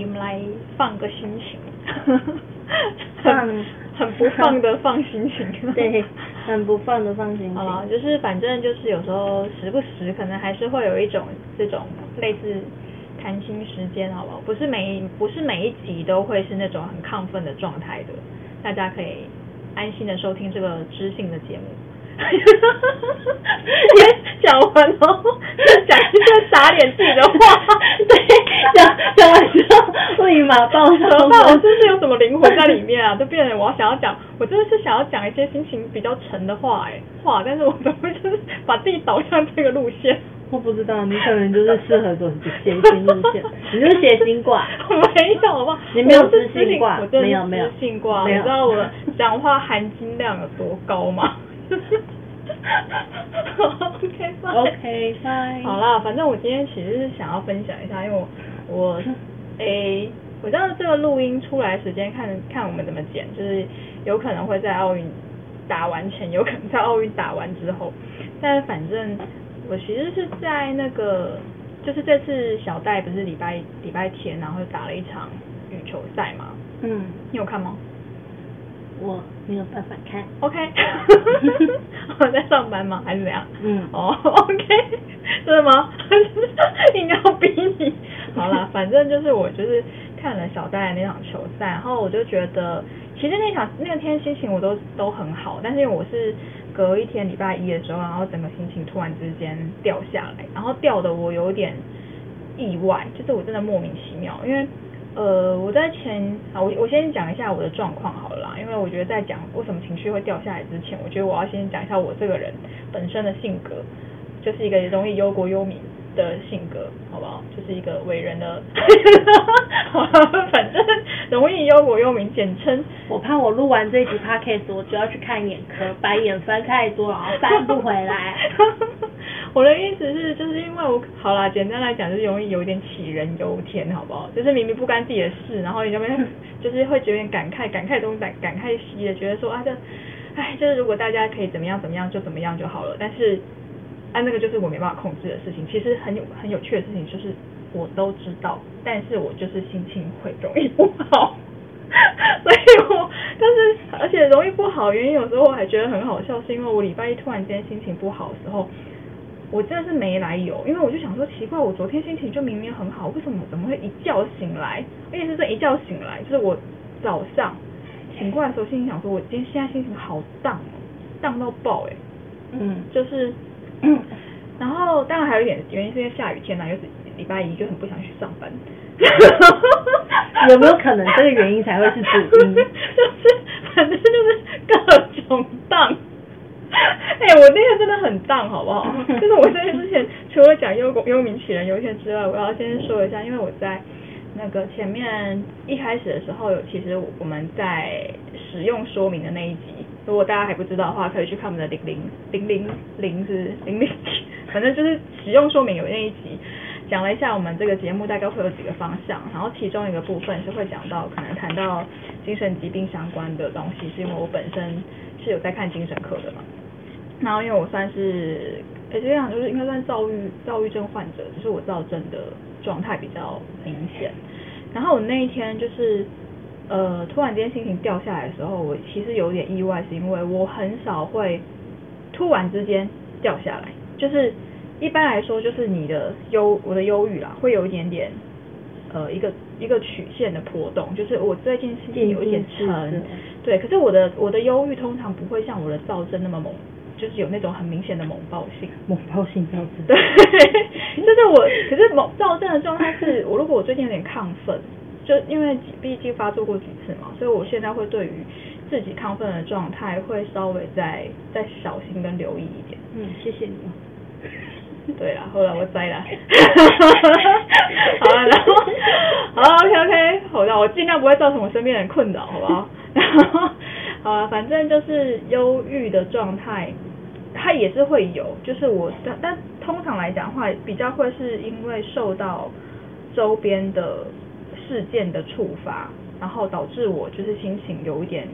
这一集我们来放个心情，放很不放的放心情，对，很不放的放心情。啊，就是反正就是有时候时不时可能还是会有一种这种类似谈心时间，好不好？不是每不是每一集都会是那种很亢奋的状态的，大家可以安心的收听这个知性的节目。也讲完了，讲一些打脸自己的话。对，讲讲完之后立马爆怎么办？我是不是有什么灵魂在里面啊？就变成我想要讲，我真的是想要讲一些心情比较沉的话，哎，话，但是我怎么会就是把自己导向这个路线？我不知道，你可能就是适合走谐星路线，你就是谐星挂。没有，好不好？你没有知性挂，没有没有知性挂。你知道我讲话含金量有多高吗？OK OK 拜。好啦，反正我今天其实是想要分享一下，因为我我诶，我知道这个录音出来时间看看我们怎么剪，就是有可能会在奥运打完前，有可能在奥运打完之后，但反正我其实是在那个，就是这次小戴不是礼拜礼拜天，然后打了一场羽球赛嘛。嗯。你有看吗？我没有办法看。OK，我在上班吗？还是怎样？嗯。哦，OK，真的吗？硬要逼你。好啦，反正就是我就是看了小戴那场球赛，然后我就觉得，其实那场那天心情我都都很好，但是因为我是隔一天礼拜一的时候，然后整个心情突然之间掉下来，然后掉的我有点意外，就是我真的莫名其妙，因为。呃，我在前啊，我我先讲一下我的状况好了，因为我觉得在讲为什么情绪会掉下来之前，我觉得我要先讲一下我这个人本身的性格，就是一个容易忧国忧民的性格，好不好？就是一个伟人的，反正容易忧国忧民，简称。我怕我录完这一集 podcast，我就要去看眼科，把眼翻太多，然后翻不回来。我的意思是，就是因为我好啦，简单来讲，就是容易有点杞人忧天，好不好？就是明明不干自己的事，然后你那边 就是会觉得感慨，感慨东感感慨西的，觉得说啊，这，哎，就是如果大家可以怎么样怎么样就怎么样就好了。但是，啊，那个就是我没办法控制的事情。其实很有很有趣的事情，就是我都知道，但是我就是心情会容易不好。所以我，但是而且容易不好原因，有时候我还觉得很好笑，是因为我礼拜一突然间心情不好的时候。我真的是没来由，因为我就想说奇怪，我昨天心情就明明很好，为什么怎么会一觉醒来？而且是这一觉醒来，就是我早上醒过来的时候，心情想说，我今天现在心情好荡哦，荡到爆哎，嗯，就是，然后当然还有一点原因是因为下雨天呐，又是礼拜一，就很不想去上班。有没有可能这个原因才会是主因？就 是反正就是各种荡。哎，我那天真的很荡，好不好？就是我在之前除了讲忧忧民起人忧天之外，我要先说一下，因为我在那个前面一开始的时候，有其实我们在使用说明的那一集，如果大家还不知道的话，可以去看我们的零零零零零是零零，反正就是使用说明有那一集讲了一下我们这个节目大概会有几个方向，然后其中一个部分是会讲到可能谈到精神疾病相关的东西，是因为我本身是有在看精神科的嘛。然后因为我算是，哎，这样就是应该算躁郁躁郁症患者，只是我躁症的状态比较明显。然后我那一天就是，呃，突然间心情掉下来的时候，我其实有点意外，是因为我很少会突然之间掉下来。就是一般来说，就是你的忧，我的忧郁啦，会有一点点，呃，一个一个曲线的波动。就是我最近心情有一点沉，对。可是我的我的忧郁通常不会像我的躁症那么猛。就是有那种很明显的猛暴性，猛暴性躁症。对，就是我，可是猛躁症的状态是我，如果我最近有点亢奋，就因为毕竟发作过几次嘛，所以我现在会对于自己亢奋的状态会稍微再再小心跟留意一点。嗯，谢谢你。对啦，后来我栽了。好了，然后好了，OK OK，好的，我尽量不会造成我身边人困扰，好不好？然 后好了，反正就是忧郁的状态，它也是会有，就是我但但通常来讲的话，比较会是因为受到周边的事件的触发，然后导致我就是心情有一点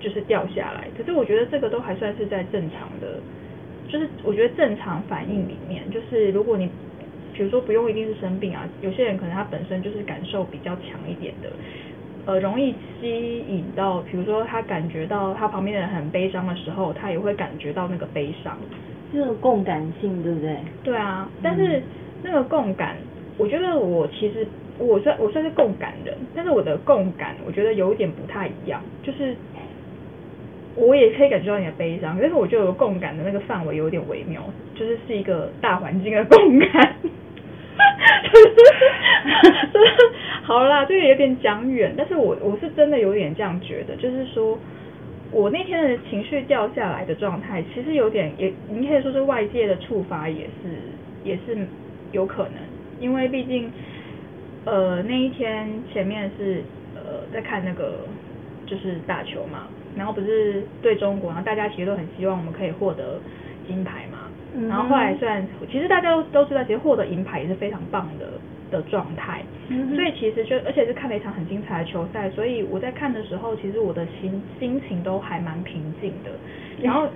就是掉下来。可是我觉得这个都还算是在正常的。就是我觉得正常反应里面，就是如果你比如说不用一定是生病啊，有些人可能他本身就是感受比较强一点的，呃，容易吸引到，比如说他感觉到他旁边的人很悲伤的时候，他也会感觉到那个悲伤，这个共感性对不对？对啊，但是那个共感，我觉得我其实我算我算是共感人，但是我的共感我觉得有一点不太一样，就是。我也可以感觉到你的悲伤，但是我觉得有共感的那个范围有点微妙，就是是一个大环境的共感。好啦，这个有点讲远，但是我我是真的有点这样觉得，就是说我那天的情绪掉下来的状态，其实有点也，你可以说是外界的触发，也是也是有可能，因为毕竟呃那一天前面是呃在看那个就是打球嘛。然后不是对中国，然后大家其实都很希望我们可以获得金牌嘛。然后后来虽然其实大家都都知道，其实获得银牌也是非常棒的的状态。所以其实就而且是看了一场很精彩的球赛，所以我在看的时候，其实我的心心情都还蛮平静的。然后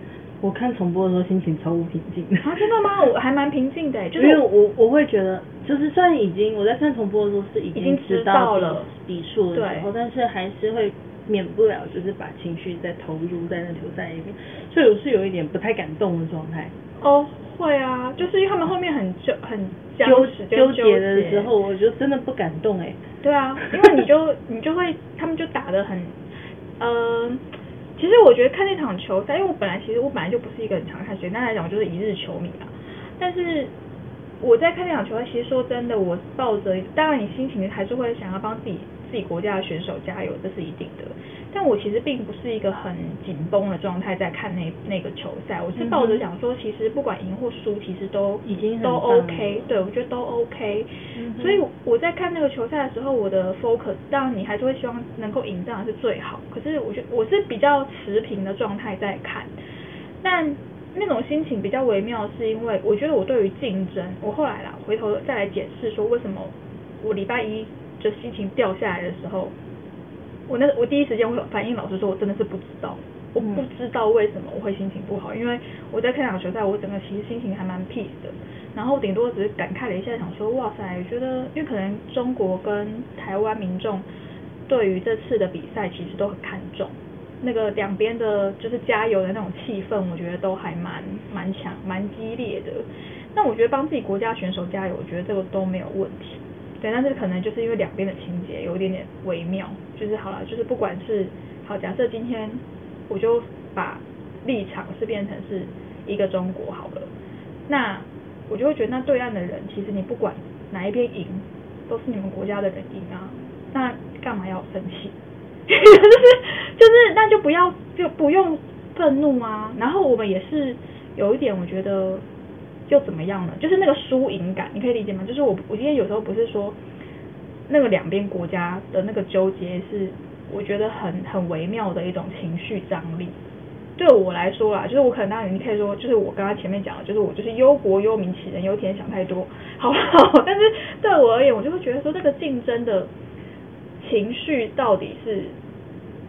我看重播的时候心情超不平静。啊，真的吗？我还蛮平静的，就是我我会觉得，就是虽然已经我在看重播的时候是已经知道了底数的时候，但是还是会。免不了就是把情绪再投入在那球赛里面，所以我是有一点不太感动的状态。哦，会啊，就是因为他们后面很纠很纠纠结的时候，我就真的不敢动哎。对啊，因为你就你就会他们就打的很，呃，其实我觉得看那场球赛，因为我本来其实我本来就不是一个很常看，水那来讲我就是一日球迷啊。但是我在看那场球赛，其实说真的，我抱着当然你心情还是会想要帮自己。自己国家的选手加油，这是一定的。但我其实并不是一个很紧绷的状态在看那那个球赛，我是抱着想说，其实不管赢或输，其实都已经都 OK。对，我觉得都 OK。所以我在看那个球赛的时候，我的 focus，当然你还是会希望能够赢，这样是最好。可是我觉得我是比较持平的状态在看，但那种心情比较微妙，是因为我觉得我对于竞争，我后来啦回头再来解释说为什么我礼拜一。就心情掉下来的时候，我那我第一时间会反应，老实说，我真的是不知道，我不知道为什么我会心情不好，因为我在看场球赛，我整个其实心情还蛮 peace 的，然后顶多只是感慨了一下，想说哇塞，我觉得因为可能中国跟台湾民众对于这次的比赛其实都很看重，那个两边的就是加油的那种气氛，我觉得都还蛮蛮强蛮激烈的，那我觉得帮自己国家选手加油，我觉得这个都没有问题。对，但是可能就是因为两边的情节有一点点微妙，就是好了，就是不管是好，假设今天我就把立场是变成是一个中国好了，那我就会觉得那对岸的人其实你不管哪一边赢，都是你们国家的人赢啊，那干嘛要生气？就是就是那就不要就不用愤怒啊，然后我们也是有一点我觉得。又怎么样呢？就是那个输赢感，你可以理解吗？就是我我今天有时候不是说那个两边国家的那个纠结，是我觉得很很微妙的一种情绪张力。对我来说啦，就是我可能当然你可以说，就是我刚刚前面讲的，就是我就是忧国忧民杞人忧天，想太多，好不好？但是对我而言，我就会觉得说，这个竞争的情绪到底是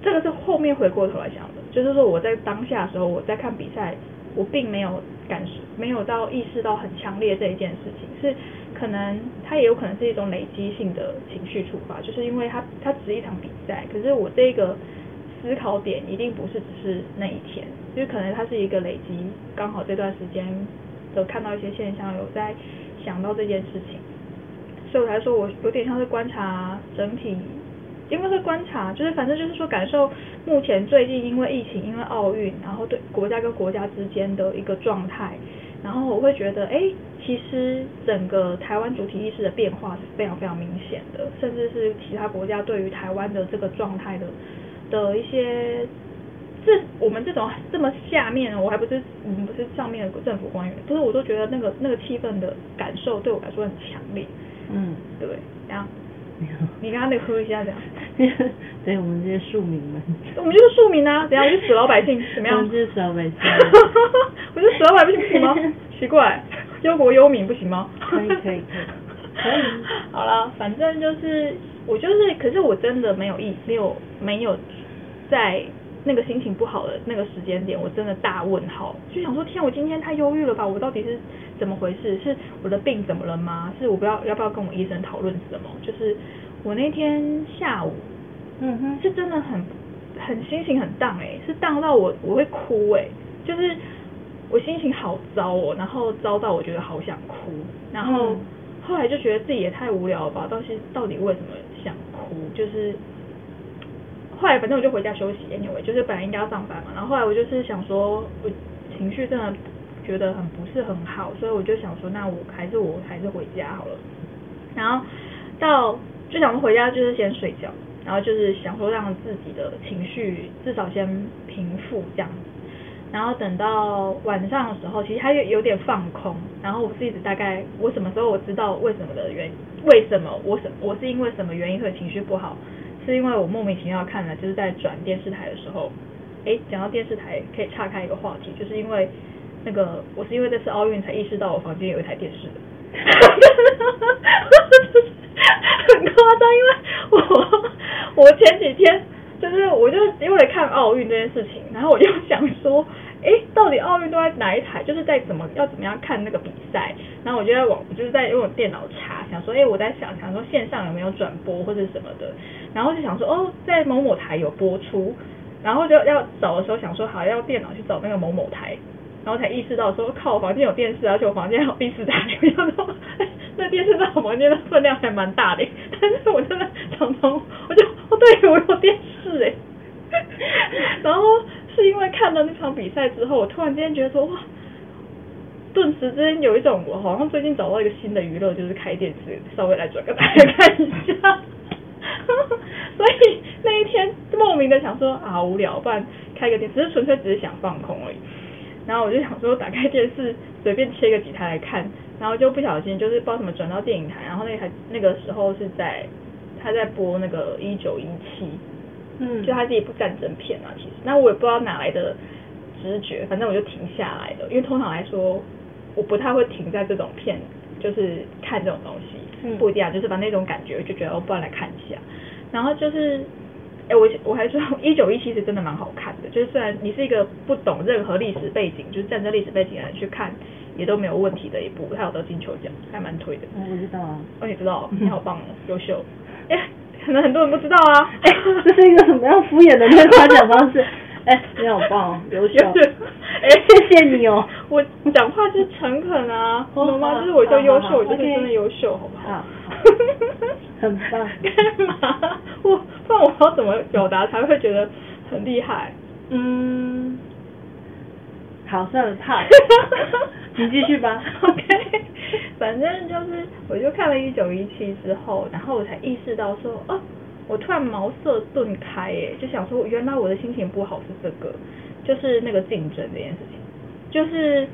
这个是后面回过头来想的，就是说我在当下的时候，我在看比赛，我并没有。感受没有到意识到很强烈这一件事情，是可能它也有可能是一种累积性的情绪触发，就是因为它它只是一场比赛，可是我这个思考点一定不是只是那一天，因为可能它是一个累积，刚好这段时间的看到一些现象，有在想到这件事情，所以我才说我有点像是观察整体。因为是观察，就是反正就是说感受目前最近因为疫情，因为奥运，然后对国家跟国家之间的一个状态，然后我会觉得，哎，其实整个台湾主体意识的变化是非常非常明显的，甚至是其他国家对于台湾的这个状态的的一些这我们这种这么下面，我还不是我们不是上面的政府官员，不是我都觉得那个那个气氛的感受对我来说很强烈。嗯，对，然后，你刚刚得喝一下这样。对我们这些庶民们，我们就是庶民啊，怎样？我是死老百姓，怎么样？我们就是死老百姓我是死老百姓不行吗？奇怪，忧国忧民不行吗？可以可以可以可以 好了，反正就是我就是，可是我真的没有意没有没有在那个心情不好的那个时间点，我真的大问号，就想说天，我今天太忧郁了吧？我到底是怎么回事？是我的病怎么了吗？是我不要要不要跟我医生讨论什么？就是我那天下午嗯哼，是真的很很心情很荡哎、是荡到我我会哭哎、就是我心情好糟哦，然后糟到我觉得好想哭，然后嗯后来就觉得自己也太无聊了吧，到底到底为什么想哭？就是后来反正我就回家休息，anyway，就是本来应该要上班嘛，然后后来我就是想说，我情绪真的觉得很不是很好，所以我就想说，那我还是我还是回家好了。然后到就想说回家就是先睡觉，然后就是想说让自己的情绪至少先平复这样子。然后等到晚上的时候，其实他有有点放空。然后我是一直大概我什么时候我知道为什么的原为什么我什我是因为什么原因会情绪不好，是因为我莫名其妙看了就是在转电视台的时候，诶，讲到电视台可以岔开一个话题，就是因为那个我是因为这次奥运才意识到我房间有一台电视的。很夸张，因为我我前几天就是我就因为看奥运这件事情，然后我就想说，哎，到底奥运都在哪一台？就是在怎么要怎么样看那个比赛？然后我就在网，我就是在用电脑查，想说，哎，我在想想说线上有没有转播或者什么的，然后就想说，哦，在某某台有播出，然后就要找的时候想说，好要电脑去找那个某某台。然后才意识到说，靠，我房间有电视，而且我房间还有第四台。我想说，那电视在我房间的分量还蛮大的，但是我真的常常，我就，哦，对我有电视哎。然后是因为看了那场比赛之后，我突然之间觉得说，哇，顿时之间有一种我好像最近找到一个新的娱乐，就是开电视，稍微来转个台看一下。所以那一天莫名的想说啊，无聊，不然开个电视，只是纯粹只是想放空而已。然后我就想说，打开电视随便切个几台来看，然后就不小心就是不知道怎么转到电影台，然后那台那个时候是在他在播那个一九一七，嗯，就他是一部战争片啊，其实那我也不知道哪来的直觉，反正我就停下来了，因为通常来说我不太会停在这种片，就是看这种东西，嗯不一定啊，就是把那种感觉就觉得哦，不然来看一下，然后就是。哎，我我还说一九一七是真的蛮好看的，就是虽然你是一个不懂任何历史背景，就是战争历史背景的人去看，也都没有问题的一部，它有得金球奖，还蛮推的。哦我知道啊，哦，你知道，你好棒哦，优秀。哎，可能很多人不知道啊。哎，这是一个什么样敷衍的那个夸奖方式？哎，你好棒哦，优秀，哎，谢谢你哦。我讲话就是诚恳啊，哦懂吗？就是我叫优秀，我就是真的优秀，好不好？好很棒干嘛？我不然我要怎么表达才会觉得很厉害？嗯，好，算了，怕 你继续吧。OK，反正就是，我就看了一九一七之后，然后我才意识到说，哦，我突然茅塞顿开，哎，就想说，原来我的心情不好是这个，就是那个竞争这件事情，就是，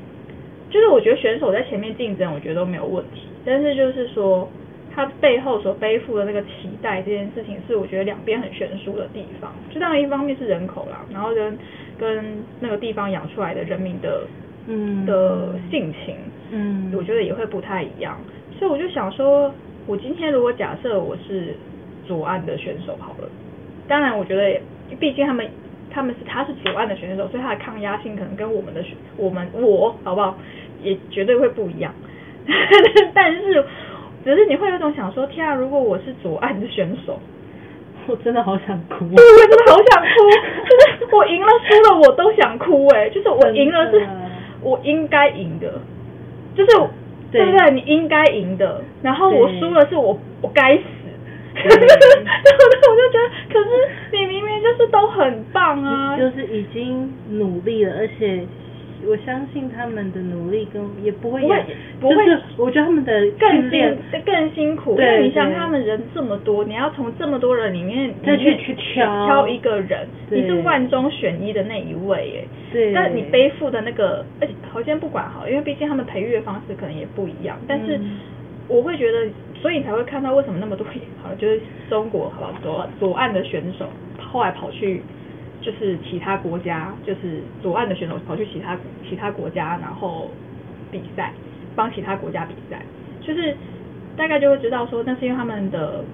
就是我觉得选手在前面竞争，我觉得都没有问题，但是就是说，他背后所背负的那个期待这件事情，是我觉得两边很悬殊的地方。就当然一方面是人口啦，然后跟跟那个地方养出来的人民的嗯的性情，嗯我觉得也会不太一样。所以我就想说，我今天如果假设我是左岸的选手好了，当然我觉得也，毕竟他们他们是他是左岸的选手，所以他的抗压性可能跟我们的选我们我好不好，也绝对会不一样。但是只是你会有种想说，天啊，如果我是左岸的选手，我真的好想哭。对，我真的好想哭，就是我赢了输了我都想哭哎、就是我赢了是我应该赢的，就是对对不对？你应该赢的，然后我输了是我我该死。对对，我就觉得，可是你明明就是都很棒啊，就是已经努力了，而且我相信他们的努力跟也不会不会不会就是我觉得他们的更辛更辛苦，因对为你想他们人这么多，你要从这么多人里面再去去挑挑一个人，你是万中选一的那一位耶。对但你背负的那个，而且好像不管好，因为毕竟他们培育的方式可能也不一样，但是嗯我会觉得，所以你才会看到为什么那么多 好，就是中国好吧左左岸的选手后来跑去。就是其他国家，就是左岸的选手跑去其他其他国家，然后比赛，帮其他国家比赛，就是大概就会知道说，那是因为他们的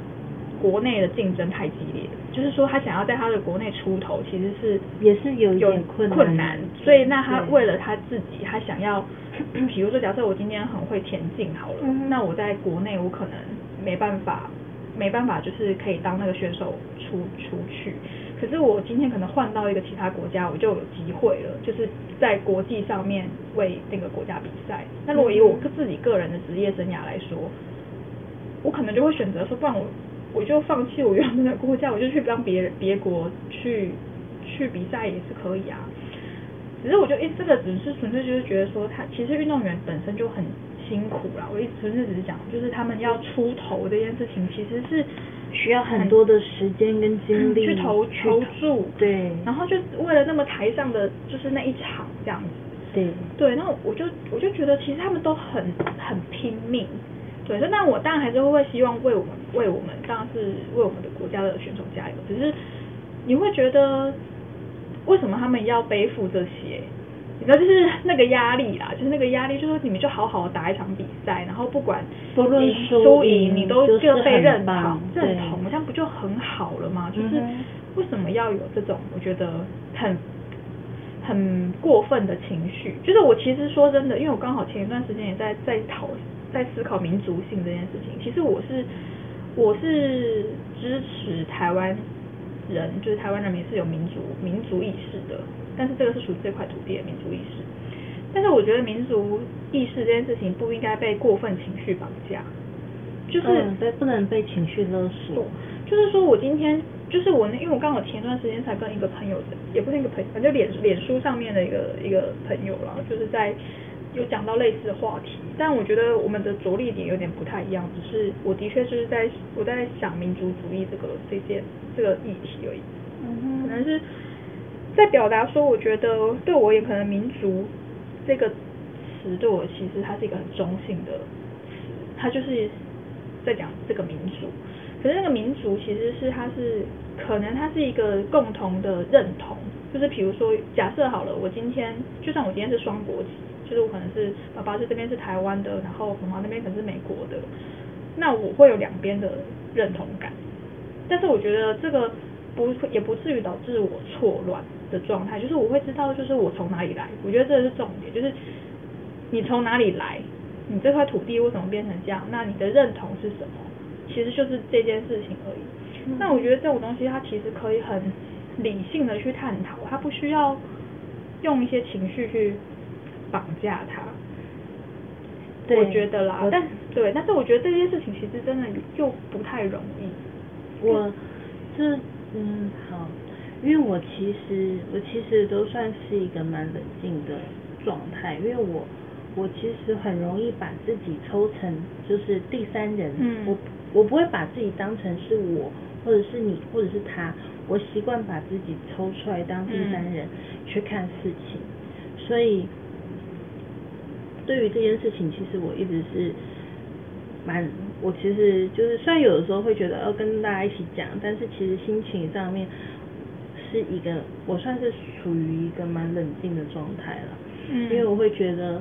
国内的竞争太激烈，就是说他想要在他的国内出头，其实是也是有一有点困难。困难，所以那他为了他自己，他想要，比如说假设我今天很会田径好了，嗯那我在国内我可能没办法，没办法就是可以当那个选手出出去，可是我今天可能换到一个其他国家，我就有机会了，就是在国际上面为那个国家比赛。那如果以我自己个人的职业生涯来说，我可能就会选择说，不然我我就放弃我原本的国家，我就去帮别人别国去去比赛也是可以啊。只是我就一这个只是纯粹就是觉得说他其实运动员本身就很辛苦啦。我一纯粹只是讲，就是他们要出头这件事情其实是需要很多的时间跟精力去投去投注，对然后就为了那么台上的就是那一场这样子。对对，那我就我就觉得其实他们都很很拼命，对，那我当然还是会希望为我们为我们当然是为我们的国家的选手加油，只是你会觉得为什么他们要背负这些？你知道，就是那个压力啦，就是那个压力，就是说你们就好好打一场比赛，然后不管不论赢输输赢赢，你都各被认同认同，这样不就很好了吗？就是为什么要有这种我觉得很很过分的情绪？就是我其实说真的，因为我刚好前一段时间也在在讨在思考民族性这件事情。其实我是我是支持台湾人，就是台湾人民是有民族民族意识的，但是这个是属于这块土地的民族意识。但是我觉得民族意识这件事情不应该被过分情绪绑架，就是、不能被情绪勒索，就是说我今天就是我那，因为我刚好前段时间才跟一个朋友，也不是一个朋友，反正脸脸书上面的一个一个朋友了，就是在有讲到类似的话题，但我觉得我们的着力点有点不太一样，只是我的确就是在我在想民族主义这个这件这个议题而已，嗯可能是在表达说，我觉得对我也可能民族这个词对我其实它是一个很中性的词，它就是在讲这个民族。可是那个民族其实是它是可能它是一个共同的认同，就是比如说假设好了，我今天就算我今天是双国籍，就是我可能是爸爸是这边是台湾的，然后妈妈那边可能是美国的，那我会有两边的认同感。但是我觉得这个不也不至于导致我错乱的状态，就是我会知道就是我从哪里来，我觉得这是重点，就是你从哪里来，你这块土地为什么变成这样，那你的认同是什么，其实就是这件事情而已。嗯那我觉得这种东西它其实可以很理性的去探讨，它不需要用一些情绪去绑架它。我觉得啦，但对，但是我觉得这件事情其实真的又不太容易。我是嗯好，因为我其实我其实都算是一个蛮冷静的状态，因为我我其实很容易把自己抽成就是第三人，嗯。我我不会把自己当成是我或者是你或者是他，我习惯把自己抽出来当第三人、去看事情，所以对于这件事情，其实我一直是蛮，我其实就是虽然有的时候会觉得要跟大家一起讲，但是其实心情上面是一个我算是处于一个蛮冷静的状态了，嗯。因为我会觉得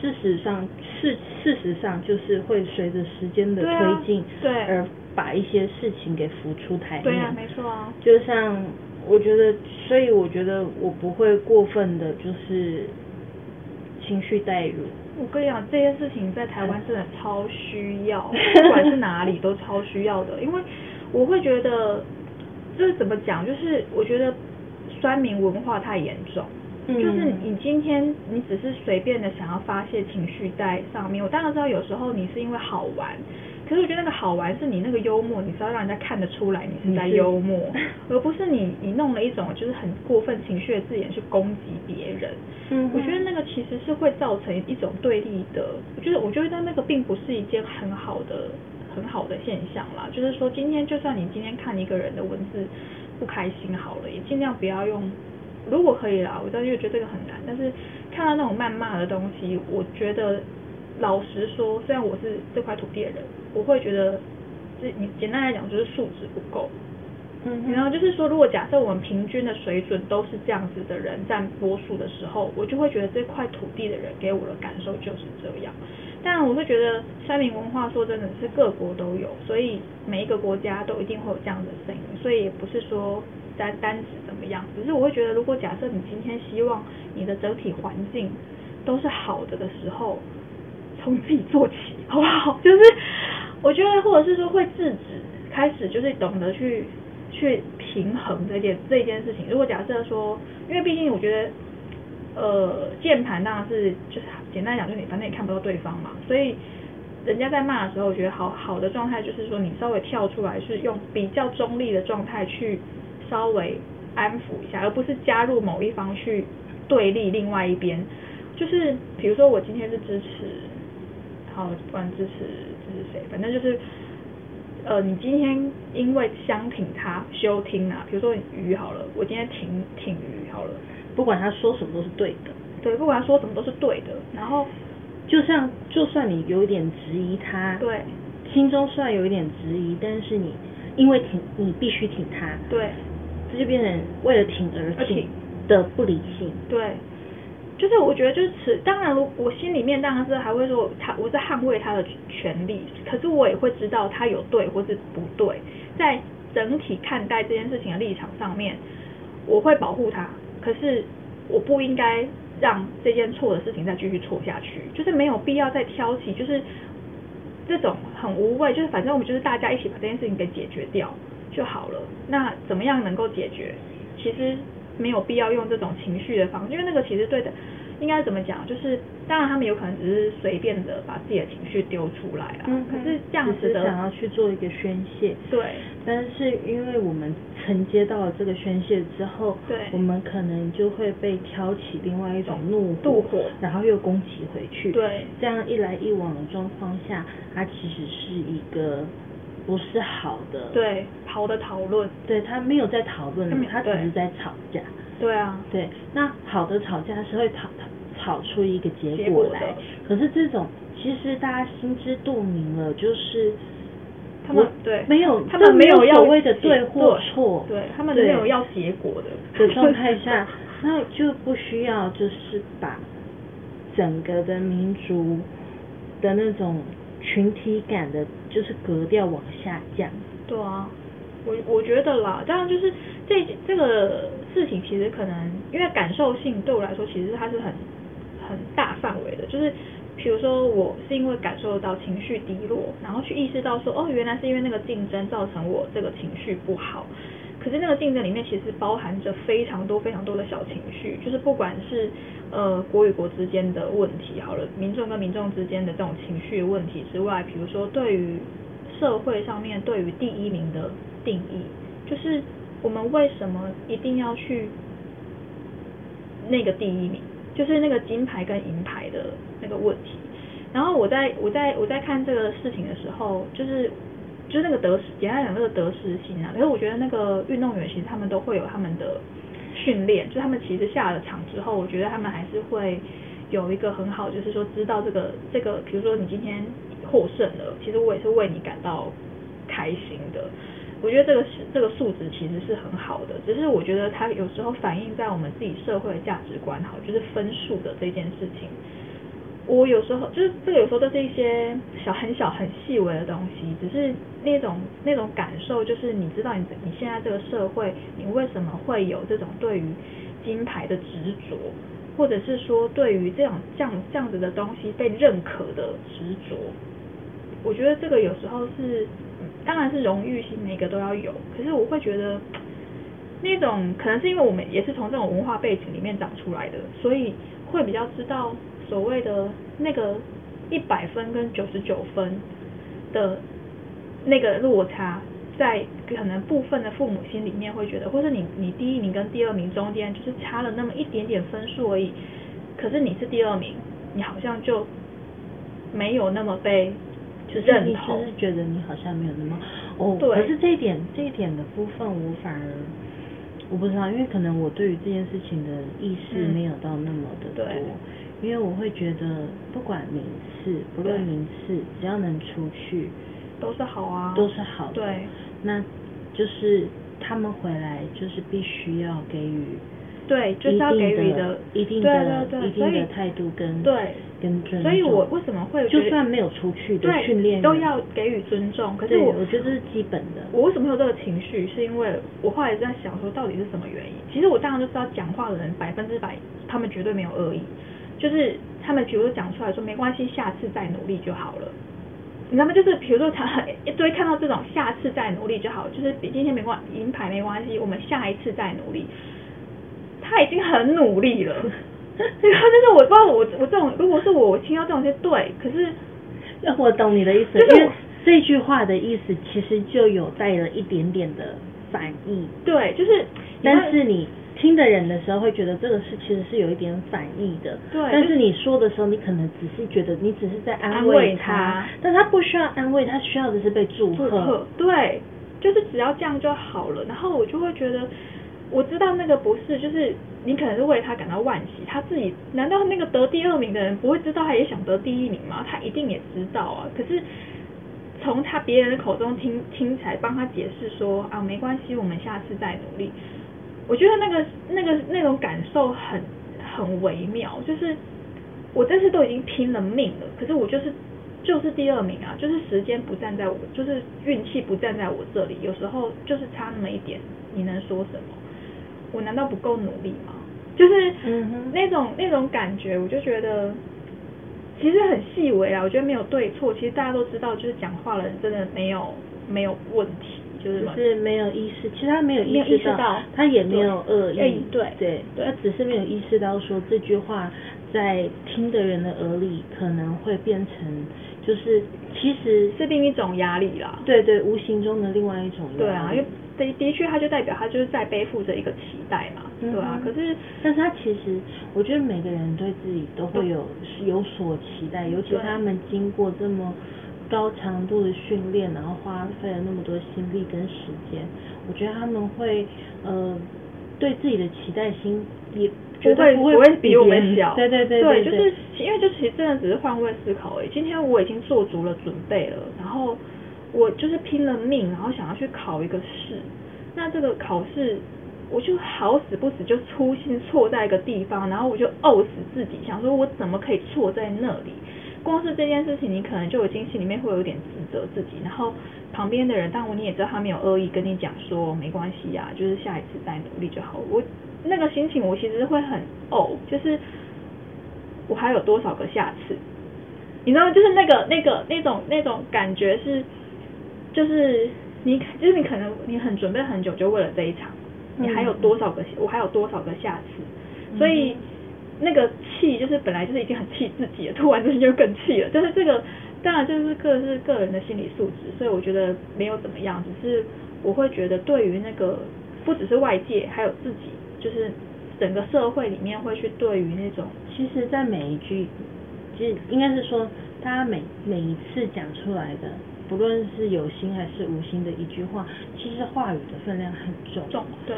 事实上事事实上就是会随着时间的推进，对而把一些事情给浮出台面，对啊，没错啊。就像我觉得，所以我觉得我不会过分的，就是情绪带入。我跟你讲，这件事情在台湾真的超需要，不管是哪里都超需要的，因为我会觉得，就是怎么讲，就是我觉得酸民文化太严重。嗯就是你今天你只是随便的想要发泄情绪在上面，我当然知道有时候你是因为好玩，可是我觉得那个好玩是你那个幽默，你是要让人家看得出来你是在幽默，而不是你你弄了一种就是很过分情绪的字眼去攻击别人。嗯我觉得那个其实是会造成一种对立的，我觉得我觉得那个并不是一件很好的很好的现象啦。就是说，今天就算你今天看一个人的文字不开心好了，也尽量不要用。如果可以啦，我知道因为觉得这个很难，但是看到那种谩骂的东西，我觉得老实说，虽然我是这块土地的人，我会觉得，这你简单来讲就是素质不够。嗯然后就是说，如果假设我们平均的水准都是这样子的人占多数的时候，我就会觉得这块土地的人给我的感受就是这样。但，我会觉得山林文化说真的是各国都有，所以每一个国家都一定会有这样的声音，所以也不是说单单指怎么样，只是我会觉得，如果假设你今天希望你的整体环境都是好的的时候，从自己做起，好不好？就是我觉得，或者是说会制止，开始就是懂得去去平衡这件这件事情。如果假设说，因为毕竟我觉得，呃，键盘当然是就是简单讲，就你反正也看不到对方嘛，所以人家在骂的时候，我觉得好好的状态就是说，你稍微跳出来，是用比较中立的状态去稍微安抚一下，而不是加入某一方去对立另外一边。就是比如说我今天是支持，好，不管支持支持谁，反正就是。呃，你今天因为相挺他休听啊，比如说鱼好了，我今天挺挺鱼好了，不管他说什么都是对的。对，不管他说什么都是对的，然后就像就算你有一点质疑他，对。心中虽然有一点质疑，但是你因为挺你必须挺他，对。这就变成为了挺而挺而挺的不理性。对，就是我觉得就是此，当然我我心里面当然是还会说他我是捍卫他的权利，可是我也会知道他有对或是不对，在整体看待这件事情的立场上面，我会保护他，可是我不应该让这件错的事情再继续错下去，就是没有必要再挑起，就是这种很无谓，就是反正我们就是大家一起把这件事情给解决掉就好了。那怎么样能够解决？其实没有必要用这种情绪的方式，因为那个其实对的，应该怎么讲？就是当然他们有可能只是随便的把自己的情绪丢出来啊，可是这样子的想要去做一个宣泄。对但是因为我们承接到了这个宣泄之后，对我们可能就会被挑起另外一种怒怒火然后又攻击回去。对这样一来一往的状况下，它其实是一个不是好的。，对好的讨论，对他没有在讨论他只是在吵架。对啊，对，那好的吵架是会吵吵出一个结结果来，可是这种其实大家心知肚明了，就是他们对。没有他们没有要所谓的对或错，对他们没有要结果的。的状态下，那就不需要就是把整个的民族的那种群体感的，就是格调往下降。对啊，我我觉得啦，当然就是这这个事情其实可能因为感受性对我来说，其实它是很很大范围的，就是比如说我是因为感受到情绪低落，然后去意识到说哦，原来是因为那个竞争造成我这个情绪不好。可是那个竞争里面其实包含着非常多非常多的小情绪，就是不管是呃国与国之间的问题好了，民众跟民众之间的这种情绪问题之外，比如说对于社会上面对于第一名的定义，就是我们为什么一定要去那个第一名，就是那个金牌跟银牌的那个问题。然后我在我在我在看这个事情的时候，就是就是那个得失，简单讲那个得失心啊。可是我觉得那个运动员其实他们都会有他们的训练，就他们其实下了场之后，我觉得他们还是会有一个很好，就是说知道这个这个，比如说你今天获胜了，其实我也是为你感到开心的。我觉得这个是这个素质其实是很好的，只是我觉得它有时候反映在我们自己社会的价值观，好，就是分数的这件事情。我有时候就是这个，有时候都是一些小很小很细微的东西，只是那种那种感受，就是你知道你你现在这个社会，你为什么会有这种对于金牌的执着，或者是说对于这种这样这样子的东西被认可的执着，我觉得这个有时候是，当然是荣誉性，每个都要有。可是我会觉得，那种可能是因为我们也是从这种文化背景里面长出来的，所以会比较知道所谓的那个一百分跟九十九分的那个落差，在可能部分的父母心里面会觉得，或是你你第一名跟第二名中间就是差了那么一点点分数而已，可是你是第二名，你好像就没有那么被就是你就是。觉得你好像没有那么哦，对。可是这一点这一点的部分，我反而我不知道，因为可能我对于这件事情的意识嗯。没有到那么的多，对因为我会觉得不管名次，不论名次，只要能出去都是好啊，都是好的，对，那就是他们回来就是必须要给予对，就是要给予的一定的一定的态度跟对，跟尊重，所以我为什么会就算没有出去的对训练都要给予尊重，可是，我我觉得这是基本的。我为什么会有这个情绪？是因为我后来在想说，到底是什么原因？其实我当然就知道，讲话的人百分之百，他们绝对没有恶意，就是他们比如说讲出来说没关系，下次再努力就好了。你知道吗？就是比如说他一堆看到这种下次再努力就好，就是比今天没关银牌没关系，我们下一次再努力。他已经很努力了，然后就是我不知道我我这种如果是我，我听到这种就对，可是我懂你的意思，就是因为这句话的意思其实就有带了一点点的反义，对，就是但是你听的人的时候会觉得这个是其实是有一点反义的，对但是你说的时候，你可能只是觉得你只是在安安慰他，他但他不需要安慰，他需要的是被。祝贺，对，就是只要这样就好了。然后我就会觉得，我知道那个不是，就是你可能是为他感到惋惜，他自己难道那个得第二名的人不会知道他也想得第一名吗？他一定也知道啊。可是从他别人的口中听听起来，帮他解释说啊，没关系，我们下次再努力。我觉得那个那个那种感受很很微妙，就是我这次都已经拼了命了，可是我就是就是第二名啊，就是时间不站在我，就是运气不站在我这里，有时候就是差那么一点，你能说什么？我难道不够努力吗？就是那种那种感觉，我就觉得其实很细微啊，我觉得没有对错，其实大家都知道，就是讲话的人真的没有没有问题，就是就是没有意识，其实他没有意意识到他也没有恶意，对哎对对，对他只是没有意识到说这句话在听的人的耳里可能会变成，就是其实是另一种压力啦。对对，无形中的另外一种压力对啊，因为的的确，他就代表他就是在背负着一个期待嘛，嗯对啊。可是，但是他其实，我觉得每个人对自己都会有是有所期待，尤其是他们经过这么高强度的训练，然后花费了那么多心力跟时间，我觉得他们会呃对自己的期待心也绝不会对不会会比我们小，对对对对，对，就是因为就其实真的只是换位思考而已。今天我已经做足了准备了，然后我就是拼了命，然后想要去考一个试。那这个考试，我就好死不死就粗心错在一个地方，然后我就呕死自己，想说我怎么可以错在那里？光是这件事情，你可能就已经心里面会有点自责自己，然后旁边的人，当然你也知道他没有恶意跟你讲说没关系呀、就是下一次再努力就好。我那个心情，我其实会很呕，就是我还有多少个下次？你知道，就是那个那个那种那种感觉是，就是你就是你可能你很准备很久，就为了这一场，你还有多少个？我还有多少个下次？所以。那个气就是本来就是已经很气自己了，突然之间就更气了。但是这个当然就是个是个人的心理素质，所以我觉得没有怎么样，只是我会觉得对于那个不只是外界，还有自己，就是整个社会里面会去对于那种其实，在每一句，其实应该是说，大家每每一次讲出来的，不论是有心还是无心的一句话，其实话语的分量很重。重对。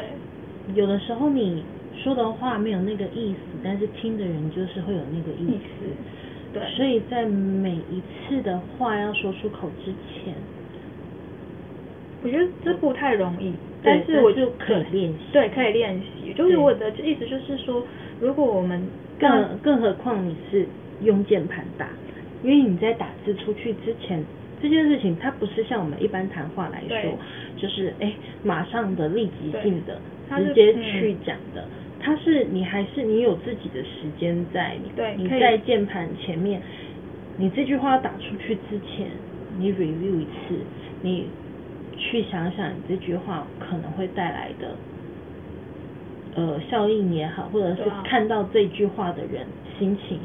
有的时候你说的话没有那个意思，但是听的人就是会有那个意意思，对，所以在每一次的话要说出口之前，我觉得这不太容易，对但是我就是可以练习。对，可以练习。就是我的意思就是说，如果我们更更何况你是用键盘打，因为你在打字出去之前，这件事情它不是像我们一般谈话来说，就是哎马上的立即性的直接嗯去讲的，它是你还是你有自己的时间在，你在键盘前面，你这句话打出去之前，你 review 一次，你去想想你这句话可能会带来的。呃，效应也好，或者是看到这句话的人心情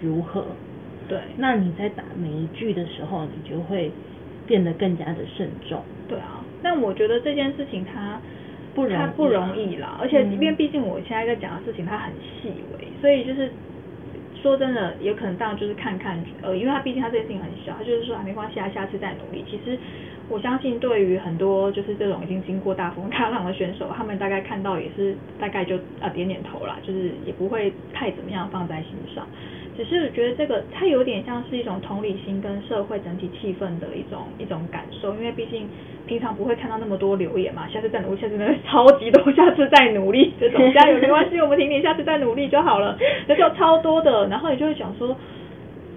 如何，对那你在打每一句的时候，你就会变得更加的慎重。对啊，但我觉得这件事情它不容易它不容易啦，而且嗯因为毕竟我现在在讲的事情它很细微，所以就是说真的，有可能当然就是看看，呃，因为他毕竟他这件事情很小，他就是说啊没关系啊，下次再努力。其实我相信对于很多就是这种已经经过大风大浪的选手，他们大概看到也是大概就啊点点头啦，就是也不会太怎么样放在心上。只是觉得这个它有点像是一种同理心跟社会整体气氛的一种一种感受，因为毕竟平常不会看到那么多留言嘛，下次再努力，下次真的 超级多，下次再努力这种。加油没关系，我们挺你，下次再努力就好了，那就超多的，然后你就会想说。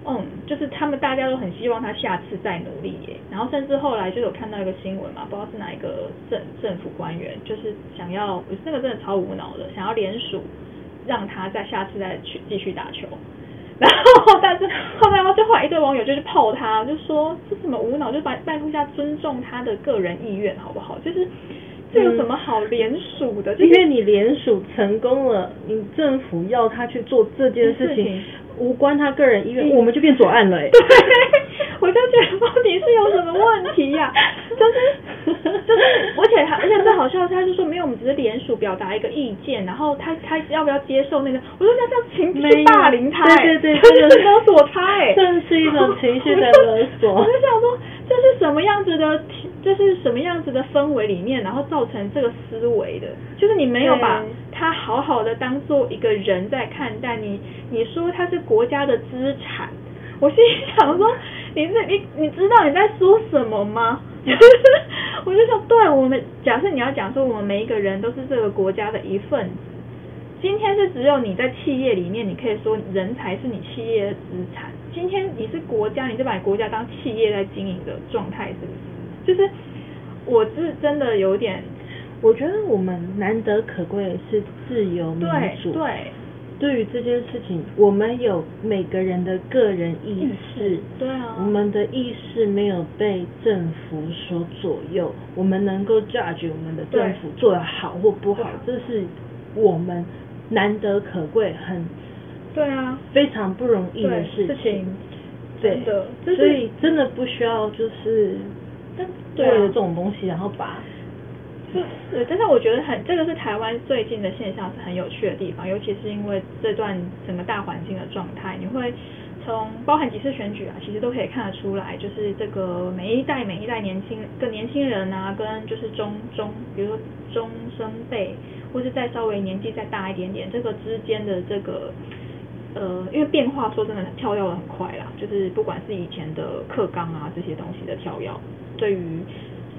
嗯，就是他们大家都很希望他下次再努力耶，然后甚至后来就有看到一个新闻嘛，不知道是哪一个政政府官员，就是想要，那个真的超无脑的，想要联署让他在下次再去继续打球，然后但是后来就后来一堆网友就去泡他，就说这什么无脑，就拜拜托一下尊重他的个人意愿好不好？就是这有什么好联署的？就是因为你联署成功了，你政府要他去做这件事情事情，无关他个人意愿，嗯。我们就变左岸了、欸。对，我就觉得到底是有什么问题呀、就 是就是，而且他而且最好笑他就说没有，我们只是联署表达一个意见，然后他他要不要接受那个？我说那这样情绪霸凌他、欸，对对对 这就是。这个勒索他哎、欸，这是一种情绪的勒索。我就想说，这是什么样子的，这是什么样子的氛围里面，然后造成这个思维的，就是你没有把对他好好的当做一个人在看待你，你说它是国家的资产，我心里想说，你这你你知道你在说什么吗？我就想，对我们假设你要讲说我们每一个人都是这个国家的一份子，今天是只有你在企业里面，你可以说人才是你企业的资产。今天你是国家，你就把国家当企业在经营的状态，是不是？就是我是真的有点我觉得我们难得可贵的是自由民主。对对。于这件事情，我们有每个人的个人意识，对啊。我们的意识没有被政府所左右，我们能够 judge 我们的政府做的好或不好，这是我们难得可贵、很对啊，非常不容易的对事事情对真的所以真的不需要就是但对这种东西，然后把对，但是我觉得很这个是台湾最近的现象是很有趣的地方，尤其是因为这段整个大环境的状态，你会从包含几次选举啊，其实都可以看得出来，就是这个每一代每一代年轻跟年轻人啊，跟就是中中，比如说中生辈，或是再稍微年纪再大一点点，这个之间的这个。呃，因为变化说真的跳跃的很快啦，就是不管是以前的课纲啊这些东西的跳跃，对于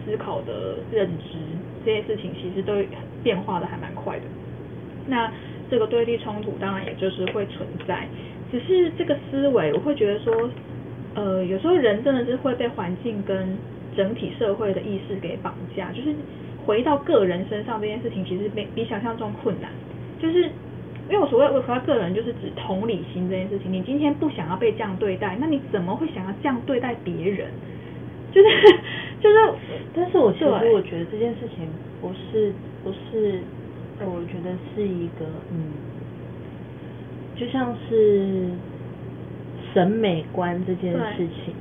思考的认知这些事情，其实都变化的还蛮快的。那这个对立冲突当然也就是会存在，只是这个思维我会觉得说，呃，有时候人真的是会被环境跟整体社会的意识给绑架，就是回到个人身上这件事情，其实比比想象中困难，就是。因为我所谓我回到个人，就是指同理心这件事情。你今天不想要被这样对待，那你怎么会想要这样对待别人？就是 就是，但是我其实我觉得这件事情不是不是，呃我觉得是一个嗯，就像是审美观这件事情，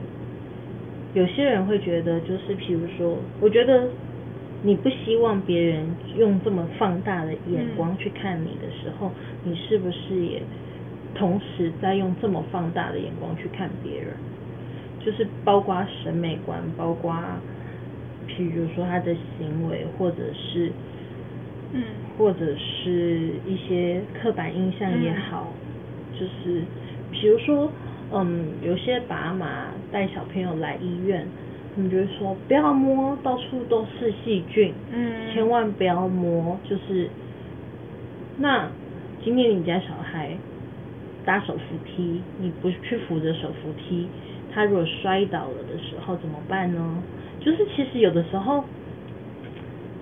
有些人会觉得就是譬如说，我觉得你不希望别人用这么放大的眼光嗯去看你的时候，你是不是也同时在用这么放大的眼光去看别人？就是包括审美观，包括譬如说他的行为，或者是嗯。或者是一些刻板印象也好，就是比如说，嗯，有些爸妈带小朋友来医院，他们就会说不要摸，到处都是细菌，嗯千万不要摸，就是那今天你家小孩搭手扶梯，你不去扶着手扶梯，他如果摔倒了的时候怎么办呢？就是其实有的时候，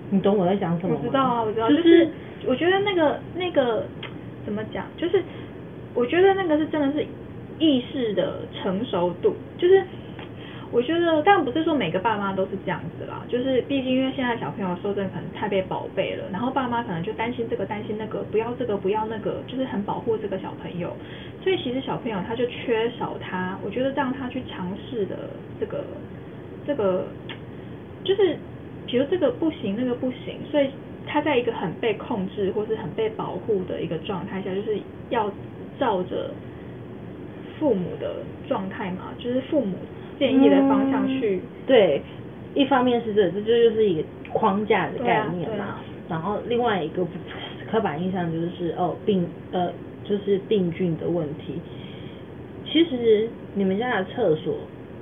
你懂我在讲什么吗？我知道啊，我知道，就就是是我觉得那个那个怎么讲，就是我觉得那个是真的是意识的成熟度，就是我觉得但不是说每个爸妈都是这样子啦，就是毕竟因为现在小朋友说真的可能太被宝贝了，然后爸妈可能就担心这个担心那个，不要这个不要那个，就是很保护这个小朋友，所以其实小朋友他就缺少他，我觉得让他去尝试的这个。这个就是比如这个不行那个不行，所以他在一个很被控制或是很被保护的一个状态下，就是要照着父母的状态嘛，就是父母建议的方向去。嗯对，一方面是这，这就是一个框架的概念嘛。然后另外一个刻板印象就是哦病呃就是病菌的问题。其实你们家的厕所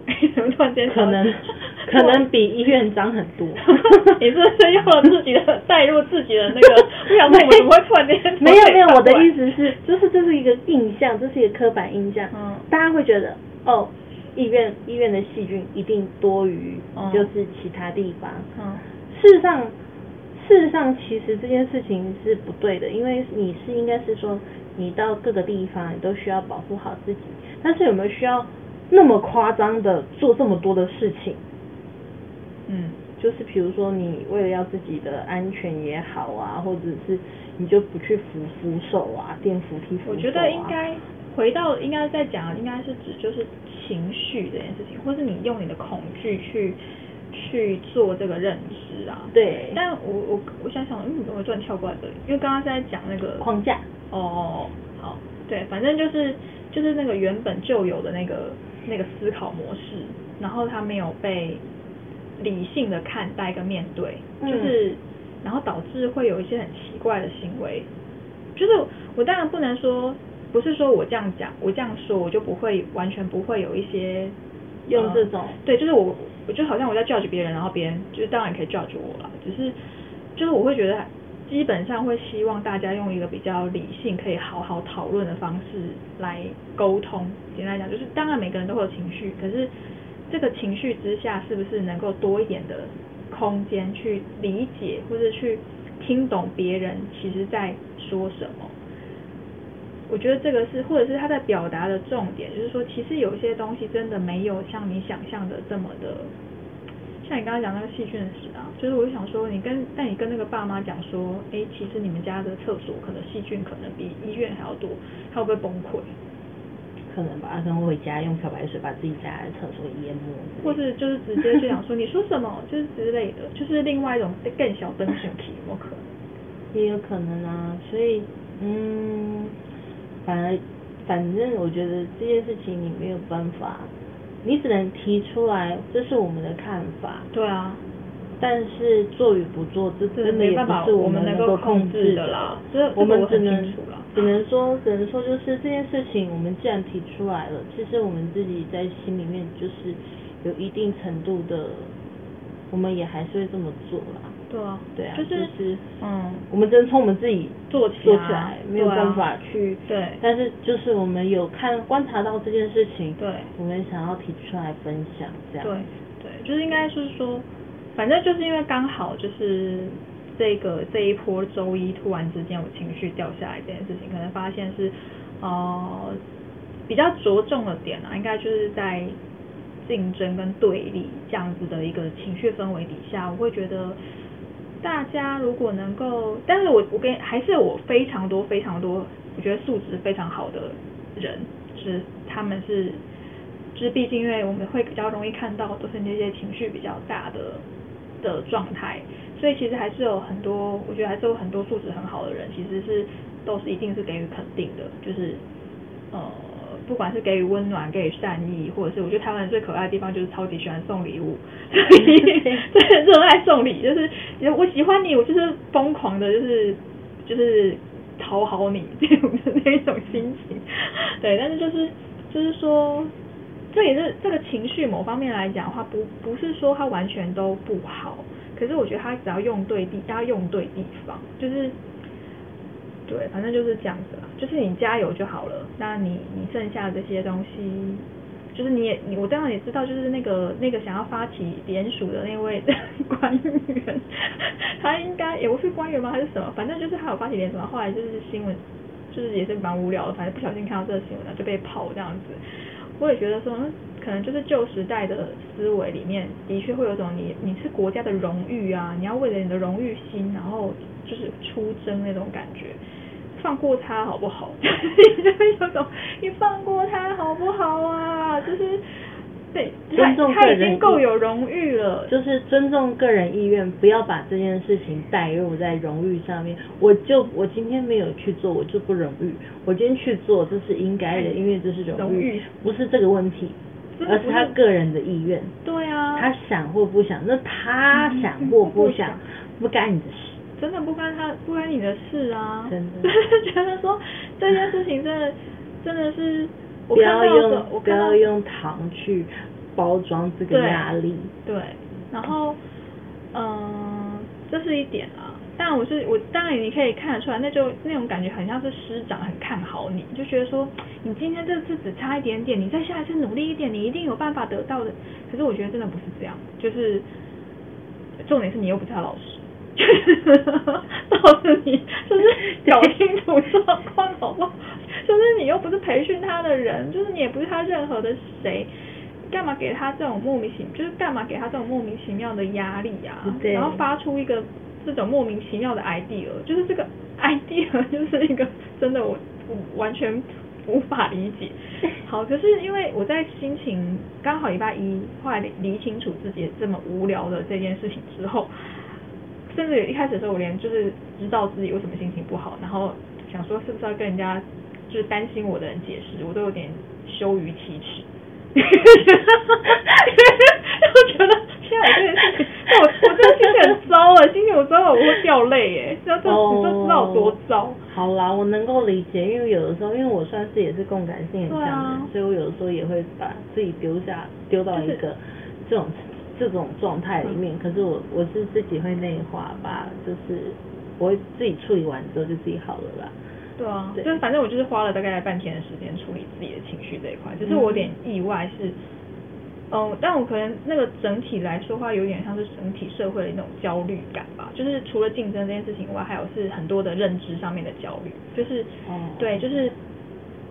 怎么突然间可能 可能比医院脏很多。你是不是用了自己的带入自己的那个？我想说我们怎么会突然间没有没有，我的意思。思是，就是这是一个印象，这是一个刻板印象。嗯大家会觉得哦，医院医院的细菌一定多于嗯就是其他地方。嗯事实上，事实上其实这件事情是不对的，因为你是应该是说，你到各个地方你都需要保护好自己，但是有没有需要那么夸张的做这么多的事情？嗯就是比如说你为了要自己的安全也好啊，或者是你就不去扶扶手啊，垫扶梯扶手、啊。我觉得应该回到应该在讲，应该是指就是情绪这件事情，或是你用你的恐惧去去做这个认知啊。对但我我我想想，嗯，我突然跳过来这里，因为刚刚是在讲那个框架。哦，好，对，反正就是就是那个原本就有的那个那个思考模式，然后他没有被理性的看待跟面对，嗯就是然后导致会有一些很奇怪的行为，就是我当然不能说，不是说我这样讲，我这样说我就不会完全不会有一些呃用这种对，就是我我就好像我在 judge 别人，然后别人就是当然可以 judge 我了，只是就是我会觉得基本上会希望大家用一个比较理性、可以好好讨论的方式来沟通。简单来讲，就是当然每个人都会有情绪，可是这个情绪之下，是不是能够多一点的空间去理解，或者去听懂别人其实在说什么？我觉得这个是，或者是他在表达的重点，就是说，其实有些东西真的没有像你想象的这么的，像你刚刚讲那个细菌史啊，就是我就想说，你跟但你跟那个爸妈讲说，哎，其实你们家的厕所可能细菌可能比医院还要多，他会不会崩溃？可能吧，可能回家用漂白水把自己家的厕所淹没或是就是直接就想说，你说什么，就是之类的，就是另外一种更小灯神体，有没有可能？也有可能啊，所以嗯，反而反正我觉得这件事情你没有办法，你只能提出来，这是我们的看法，对啊，但是做与不做，这这真的也不是我们能够控制制的。啦这我们只能只能说，只能说就是这件事情，我们既然提出来了，其实我们自己在心里面就是有一定程度的，我们也还是会这么做啦。对啊，对啊，就是是嗯，我们只能从我们自己做起来做起来，没有办法去。对但是就是我们有看观察到这件事情，对我们想要提出来分享，这样。对对，就是应该是说，反正就是因为刚好就是这个这一波周一突然之间我情绪掉下来这件事情，可能发现是呃比较着重的点啊，应该就是在竞争跟对立这样子的一个情绪氛围底下，我会觉得。大家如果能够，但是我我跟还是我非常多非常多，我觉得素质非常好的人，是他们是就是毕竟因为我们会比较容易看到都是那些情绪比较大的的状态，所以其实还是有很多，我觉得还是有很多素质很好的人，其实是都是一定是给予肯定的，就是呃不管是给予温暖、给予善意，或者是我觉得台湾人最可爱的地方就是超级喜欢送礼物，所 以对热爱送礼，就是我喜欢你，我就是疯狂的，就是就是讨好你这种的那一种心情，对，但是就是就是说。这也是这个情绪某方面来讲的话，不不是说它完全都不好，可是我觉得它只要用对地，要用对地方，就是对，反正就是这样子啦，就是你加油就好了。那你你剩下这些东西，就是你也你我当然也知道，就是那个那个想要发起联署的那位 官员，他应该也不是官员吗？还是什么？反正就是他有发起联署，后来就是新闻就是也是蛮无聊的，反正不小心看到这个新闻了就被泡这样子。我也觉得说，可能就是旧时代的思维里面，的确会有种你你是国家的荣誉啊，你要为了你的荣誉心，然后就是出征那种感觉。放过他好不好？就是有种你放过他好不好啊？就是对，尊重他他已经够有荣誉了，就是尊重个人意愿，不要把这件事情带入在荣誉上面。我就我今天没有去做，我就不荣誉；我今天去做，这是应该的，因为这是荣荣誉不是这个问题，而是他个人的意愿。对啊，他想或不想，那他想或不想，不干你的事。真的不关他不关你的事啊！真的就是 觉得说这件事情真的 真的是我不看到的时候要用不我看到要用糖去包装这个压力。对，然后嗯，这是一点啊。当然我是我当然你可以看得出来，那就那种感觉很像是师长很看好你，就觉得说你今天这次只差一点点，你再下一次努力一点，你一定有办法得到的。可是我觉得真的不是这样，就是重点是你又不是他老师。就是告诉你，就是搞清楚状况好不好？就是你又不是培训他的人，就是你也不是他任何的谁，干嘛给他这种莫名其就是干嘛给他这种莫名其妙的压力啊？然后发出一个这种莫名其妙的 idea，就是这个 idea 就是一个真的我我完全无法理解。好，可是因为我在心情刚好礼拜一后来理理清楚自己这么无聊的这件事情之后。甚至一开始的时候，我连就是知道自己为什么心情不好，然后想说是不是要跟人家就是担心我的人解释，我都有点羞于启齿。我觉得现在这件事情，我我真的心情很糟啊，心情我糟了我会掉泪耶，这这你都知道有多糟。好啦，我能够理解，因为有的时候，因为我算是也是共感性很强的人，啊所以我有的时候也会把自己丢下丢到一个这种、这种状态里面。可是我我是自己会内化吧，就是我会自己处理完之后就自己好了啦。对啊，对就是反正我就是花了大概半天的时间处理自己的情绪这一块，只是我有点意外是，嗯、但我可能那个整体来说话有点像是整体社会的那种焦虑感吧，就是除了竞争这件事情以外，还有是很多的认知上面的焦虑，就是、哦对，就是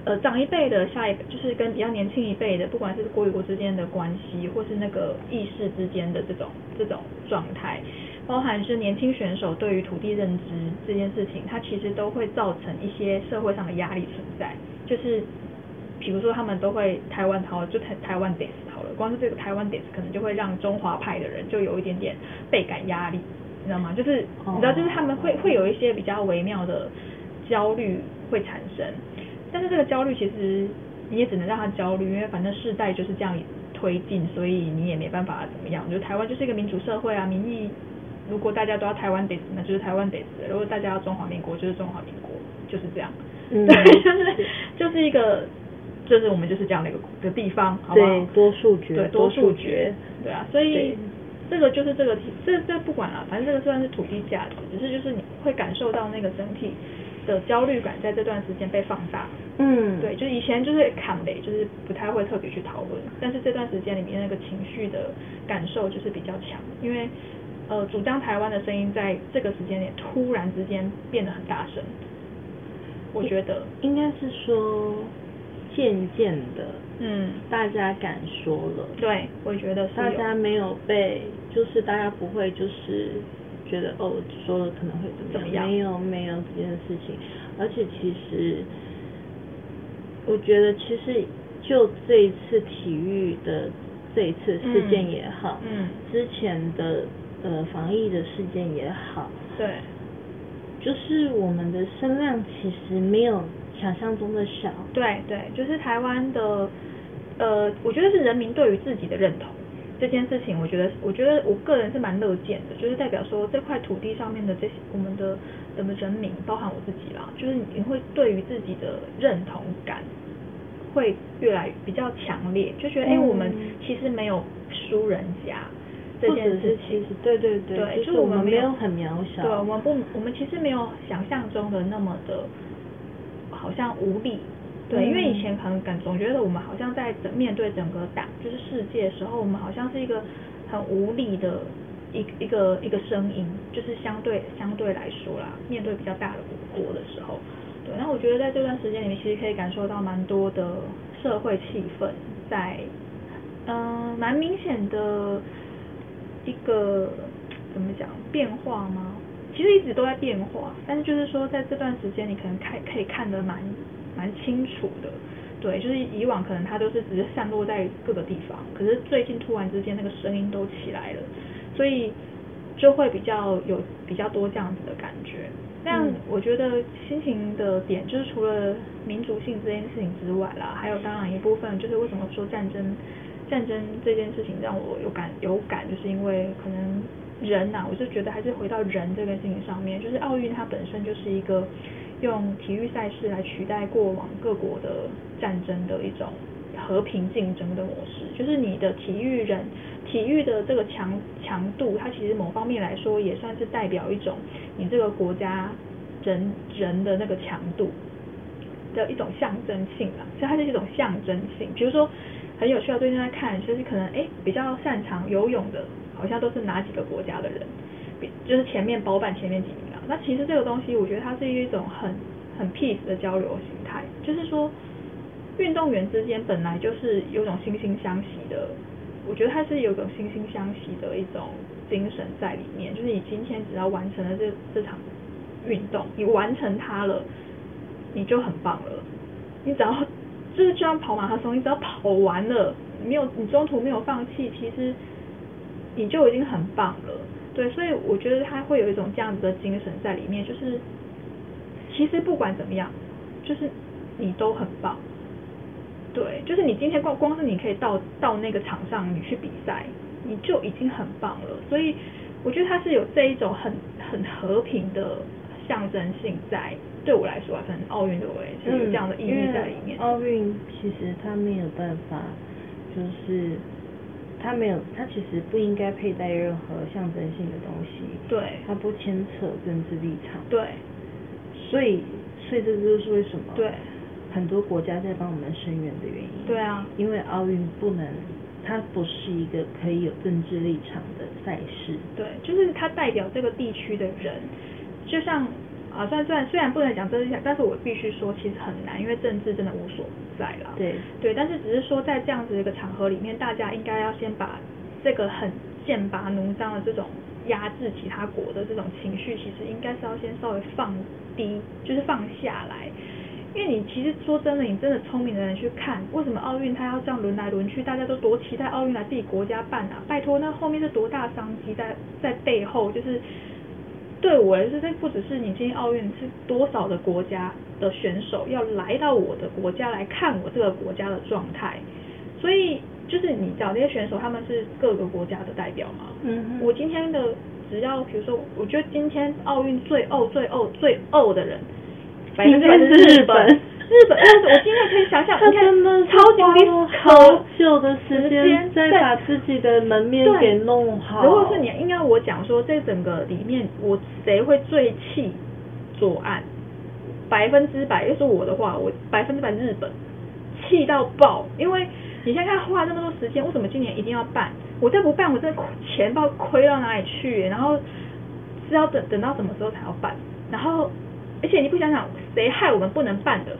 呃长一辈的下一辈，就是跟比较年轻一辈的，不管是国与国之间的关系，或是那个意识之间的这种这种状态，包含是年轻选手对于土地认知这件事情，它其实都会造成一些社会上的压力存在，就是比如说他们都会台湾好，就台台湾 days 好了，光是这个台湾 days 可能就会让中华派的人就有一点点倍感压力，你知道吗？就是你知道，就是他们会会有一些比较微妙的焦虑会产生，但是这个焦虑其实你也只能让他焦虑，因为反正世代就是这样推进，所以你也没办法怎么样。就台湾就是一个民主社会啊，民意如果大家都要台湾 days，那就是台湾 days；如果大家要中华民国，就是中华民国，就是这样。嗯 对，就是就是一个，就是我们就是这样的一个的地方，好不好？对，多数决，对，多数决决，，对啊，所以这个就是这个，这这不管了，反正这个算是土地价值，只是就是你会感受到那个整体的焦虑感在这段时间被放大。嗯，对，就是以前就是砍雷，就是不太会特别去讨论，但是这段时间里面那个情绪的感受就是比较强，因为呃主张台湾的声音在这个时间点突然之间变得很大声，我觉得，应该是说渐渐的，嗯，大家敢说了，对，我觉得大家没有被，就是大家不会就是觉得哦说了可能会怎么样没有没有这件事情，而且其实我觉得其实就这一次体育的这一次事件也好，嗯之前的呃防疫的事件也好，对，就是我们的声量其实没有想象中的小，对对，就是台湾的，呃，我觉得是人民对于自己的认同这件事情，我觉得，我觉得我个人是蛮乐见的，就是代表说这块土地上面的这些我们的我们人民，包含我自己啦，就是你会对于自己的认同感会越来比较强烈，就觉得哎、我们其实没有输人家这件事情其实，对对对，对，就是我我们没有很渺小，对，我们不，我们其实没有想象中的那么的，好像无力。对，因为以嗯前可能感总觉得我们好像在整面对整个大就是世界的时候，我们好像是一个很无力的一一个一个声音，就是相对相对来说啦，面对比较大的国的时候，对。那我觉得在这段时间里面，其实可以感受到蛮多的社会气氛在，嗯、蛮明显的一个怎么讲变化吗？其实一直都在变化，但是就是说在这段时间，你可能看可以看得蛮蛮清楚的，对，就是以往可能它都是只是散落在各个地方，可是最近突然之间那个声音都起来了，所以就会比较有比较多这样子的感觉。但我觉得心情的点就是除了民族性这件事情之外啦，还有当然一部分就是为什么说战争战争这件事情让我有感有感，就是因为可能人呐、我就觉得还是回到人这个事情上面，就是奥运它本身就是一个用体育赛事来取代过往各国的战争的一种和平竞争的模式，就是你的体育人体育的这个强强度，它其实某方面来说也算是代表一种你这个国家人人的那个强度的一种象征性吧，所以它是一种象征性。比如说很有趣啊，最近在看，就是可能哎比较擅长游泳的，好像都是哪几个国家的人，比就是前面包办前面几名啊。那其实这个东西，我觉得它是一种很很 peace 的交流形态，就是说运动员之间本来就是有种惺惺相惜的，我觉得他是有种惺惺相惜的一种精神在里面。就是你今天只要完成了这这场运动，你完成它了，你就很棒了。你只要就是就像跑马拉松，你只要跑完了，没有你中途没有放弃，其实你就已经很棒了。对，所以我觉得他会有一种这样子的精神在里面，就是其实不管怎么样，就是你都很棒。对，就是你今天光光是你可以到到那个场上，你去比赛，你就已经很棒了。所以我觉得它是有这一种很很和平的象征性在。对我来说啊，可能奥运对我也是有这样的意义在里面。嗯奥运其实它没有办法，就是它没有，它其实不应该佩戴任何象征性的东西。对它不牵扯政治立场。对所以，所以这就是为什么对很多国家在帮我们声援的原因。对啊因为奥运不能，它不是一个可以有政治立场的赛事。对，就是它代表这个地区的人，就像啊，虽然虽然虽然不能讲政治立场，但是我必须说，其实很难，因为政治真的无所不在了。对对，但是只是说在这样子的一个场合里面，大家应该要先把这个很剑拔弩张的这种压制其他国的这种情绪，其实应该是要先稍微放低，就是放下来。因为你其实说真的，你真的聪明的人去看，为什么奥运它要这样轮来轮去，大家都多期待奥运来自己国家办啊？拜托，那后面是多大商机在在背后，就是对我来说，这不只是你今天奥运是多少的国家的选手要来到我的国家来看我这个国家的状态，所以就是你找那些选手，他们是各个国家的代表嘛。嗯哼我今天的只要比如说，我觉得今天奥运最欧最欧最欧的人，百分之百是日本。日本，但是我今天可以想想，他你看真的超级无敌花好久的时时间再在把自己的门面给弄好。如果是你，应该我讲说，这整个里面，我谁会最气左岸？百分之百，要是我的话，我百分之百日本，气到爆。因为你现在看花那么多时间，为什么今年一定要办？我再不办，我这钱不知道亏到哪里去，然后是要等等到什么时候才要办？然后，而且你不想想，谁害我们不能办的？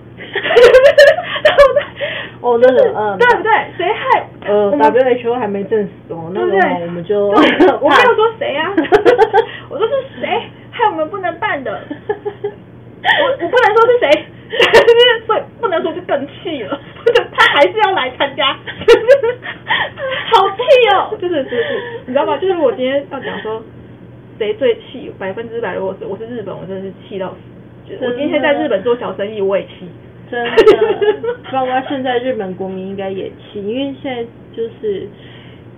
哦，那个嗯，对不对？谁害？呃，WHO 还没证实哦，那不对？我们就我没有 说谁啊，我说是谁害我们不能办的，我我不能说是谁，所以不能说就更气了，他还是要来参加，好气哦，就是就是你知道吗？就是我今天要讲说谁最气，百分之百如果是我是日本，我真的是气到死。就是我今天在日本做小生意，我也气。真的，包括现在日本国民应该也气，因为现在就是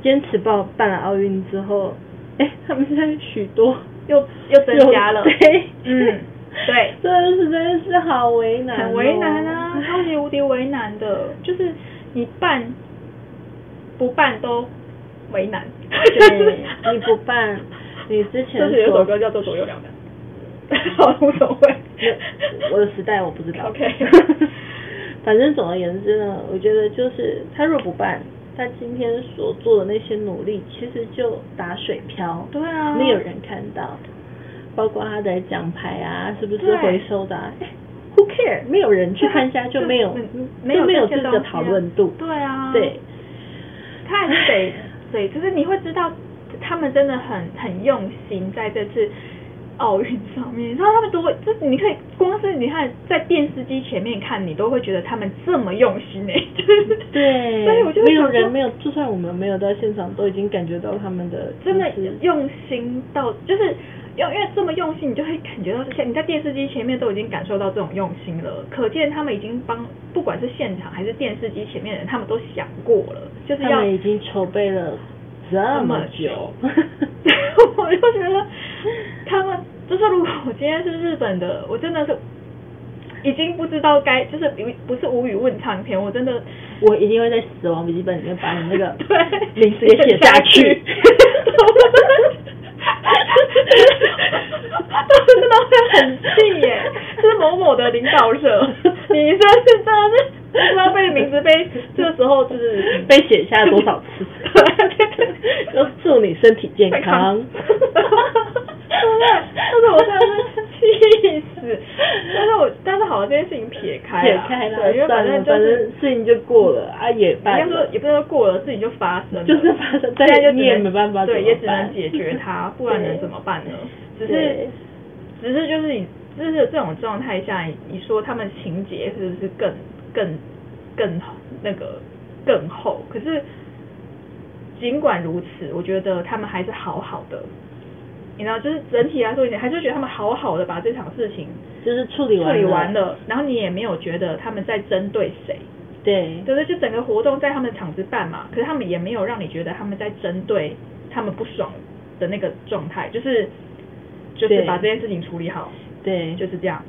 坚持报办了奥运之后，哎，他们现在许多又又增加了。对，嗯对。真的是真的是好为难、哦。很为难啊，超级无敌为难的，就是你办不办都为难。对，你不办，你之前 就是有一首歌叫做《左右两难》，好无所谓。我的时代我不知道。OK 反正总而言之呢，我觉得就是他若不办，他今天所做的那些努力，其实就打水漂。对啊没有人看到，包括他的奖牌啊，是不是回收的、啊？哎，Who care？没有人去参加，就没有嗯没有就没有这个讨论度。对啊，对，他还是得对，就是你会知道他们真的很很用心在这次奥运上面，然后他们都会，就是你可以光是你看在电视机前面看，你都会觉得他们这么用心哎、就是对，所以我就会没有人没有，就算我们没有到现场，都已经感觉到他们的真的用心到，就是因为因为这么用心，你就会感觉到，像你在电视机前面都已经感受到这种用心了，可见他们已经帮，不管是现场还是电视机前面的人，他们都想过了，就是要他们已经筹备了这么久。我就觉得他们就是，如果我今天是日本的，我真的是已经不知道该，就是不不是无语问苍天，我真的我一定会在死亡笔记本里面把你那个对名字也写下去。真的会很气耶，就是某某的领导者，你说是真的是不知道被名字被 这个时候就是被写下多少次？就祝你身体健康。对？但是我真的是气死，但是我但是好，这件事情撇开啦撇开了对，因为，反正就是。事情就过了啊，也应办了。该说也不是说过了，事情就发生了，就是发生现在就只你也没办法对，也只能解决它，不然能怎么办呢？只是只是就是你就是这种状态下，你你说他们情节是不是更更更那个更厚？可是尽管如此，我觉得他们还是好好的。你知道，就是整体来说，你还是觉得他们好好的把这场事情就是处理处完理完了，然后你也没有觉得他们在针对谁，对。对对，就整个活动在他们场子办嘛，可是他们也没有让你觉得他们在针对他们不爽的那个状态，就是就是把这件事情处理好，对，就是这样，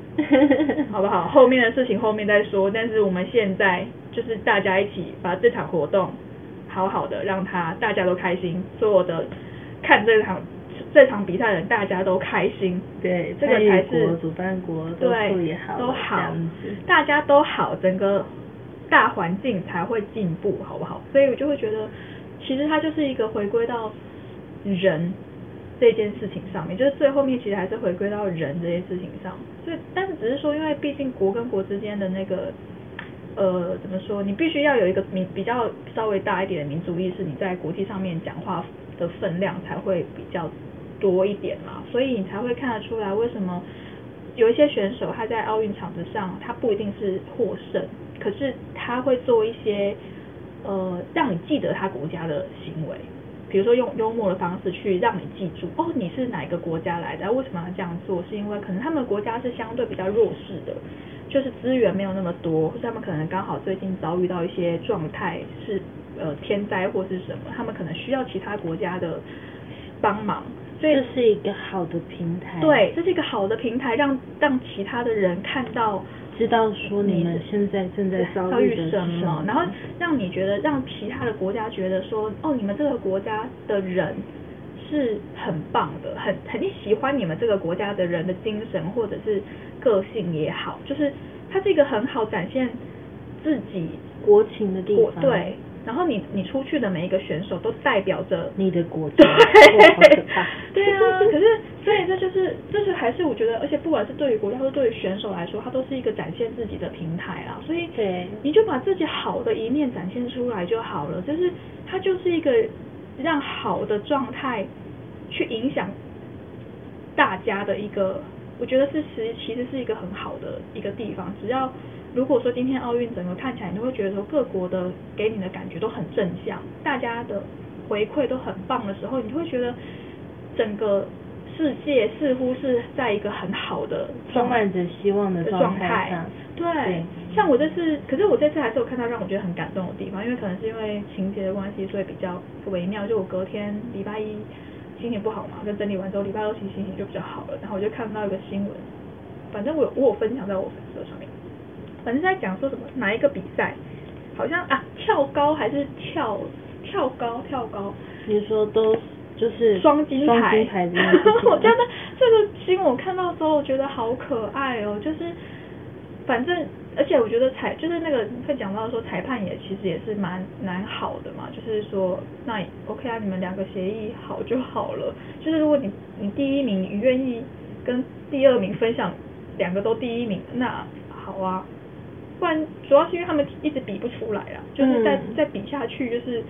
好不好？后面的事情后面再说，但是我们现在就是大家一起把这场活动好好的让他大家都开心，所有的看这场这场比赛的人大家都开心，对，这个才是主办国都对都好。大家都好，整个大环境才会进步，好不好？所以我就会觉得，其实它就是一个回归到人这件事情上面，就是最后面其实还是回归到人这件事情上。所以，但是只是说，因为毕竟国跟国之间的那个。呃，怎么说？你必须要有一个民比较稍微大一点的民族意识，你在国际上面讲话的分量才会比较多一点嘛，所以你才会看得出来为什么有一些选手他在奥运场子上他不一定是获胜，可是他会做一些呃让你记得他国家的行为，比如说用幽默的方式去让你记住哦你是哪个国家来的，为什么要这样做？是因为可能他们国家是相对比较弱势的。就是资源没有那么多，或者他们可能刚好最近遭遇到一些状态是呃天灾或是什么，他们可能需要其他国家的帮忙，所以这是一个好的平台，对，这是一个好的平台，让让其他的人看到知道说你们现在正在遭遭遇什么，然后让你觉得让其他的国家觉得说，哦，你们这个国家的人是很棒的，很很喜欢你们这个国家的人的精神或者是个性也好，就是它是一个很好展现自己国情的地国方，对，然后你你出去的每一个选手都代表着你的国家，对，哇好可怕对啊，可是所以这就是，这是还是我觉得，而且不管是对于国家或者对于选手来说，它都是一个展现自己的平台啦。所以对。你就把自己好的一面展现出来就好了，就是它就是一个让好的状态去影响大家的一个，我觉得是其其实是一个很好的一个地方。只要如果说今天奥运整个看起来，你都会觉得说各国的给你的感觉都很正向，大家的回馈都很棒的时候，你就会觉得整个世界似乎是在一个很好的充满着希望的的状态状态上。对对，像我这次，可是我这次还是有看到让我觉得很感动的地方，因为可能是因为情节的关系，所以比较微妙。就我隔天礼拜一心情不好嘛，就整理完之后，礼拜二其实心情就比较好了。然后我就看到一个新闻，反正我有我有分享在我粉丝上面，反正在讲说什么哪一个比赛，好像啊跳高还是跳跳高跳高，你说都就是双金牌，双金牌 我觉得这个新闻我看到之后，我觉得好可爱哦，就是反正而且我觉得裁就是那个会讲到说裁判也其实也是蛮蛮好的嘛，就是说那 OK 啊，你们两个协议好就好了，就是如果你你第一名你愿意跟第二名分享两个都第一名，那好啊。不然主要是因为他们一直比不出来啦，就是再、嗯。再比下去，就是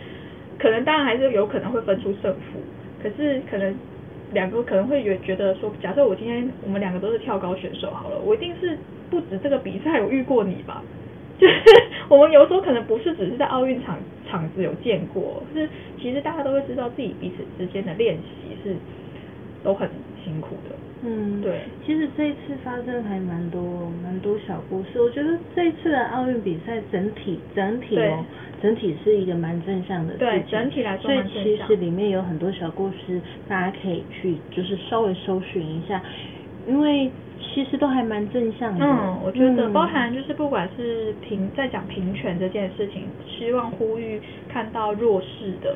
可能当然还是有可能会分出胜负，可是可能两个可能会觉觉得说，假设我今天我们两个都是跳高选手好了，我一定是不止这个比赛有遇过你吧？就是我们有时候可能不是只是在奥运场场子有见过，是其实大家都会知道自己彼此之间的练习是都很辛苦的。嗯，对其实这一次发生还蛮多蛮多小故事，我觉得这一次的奥运比赛整体整体哦，整体是一个蛮正向的事情。对整体来说所以其实里面有很多小故事，大家可以去就是稍微搜寻一下，因为其实都还蛮正向的。嗯，我觉得嗯。包含就是不管是平在讲平权这件事情，希望呼吁看到弱势的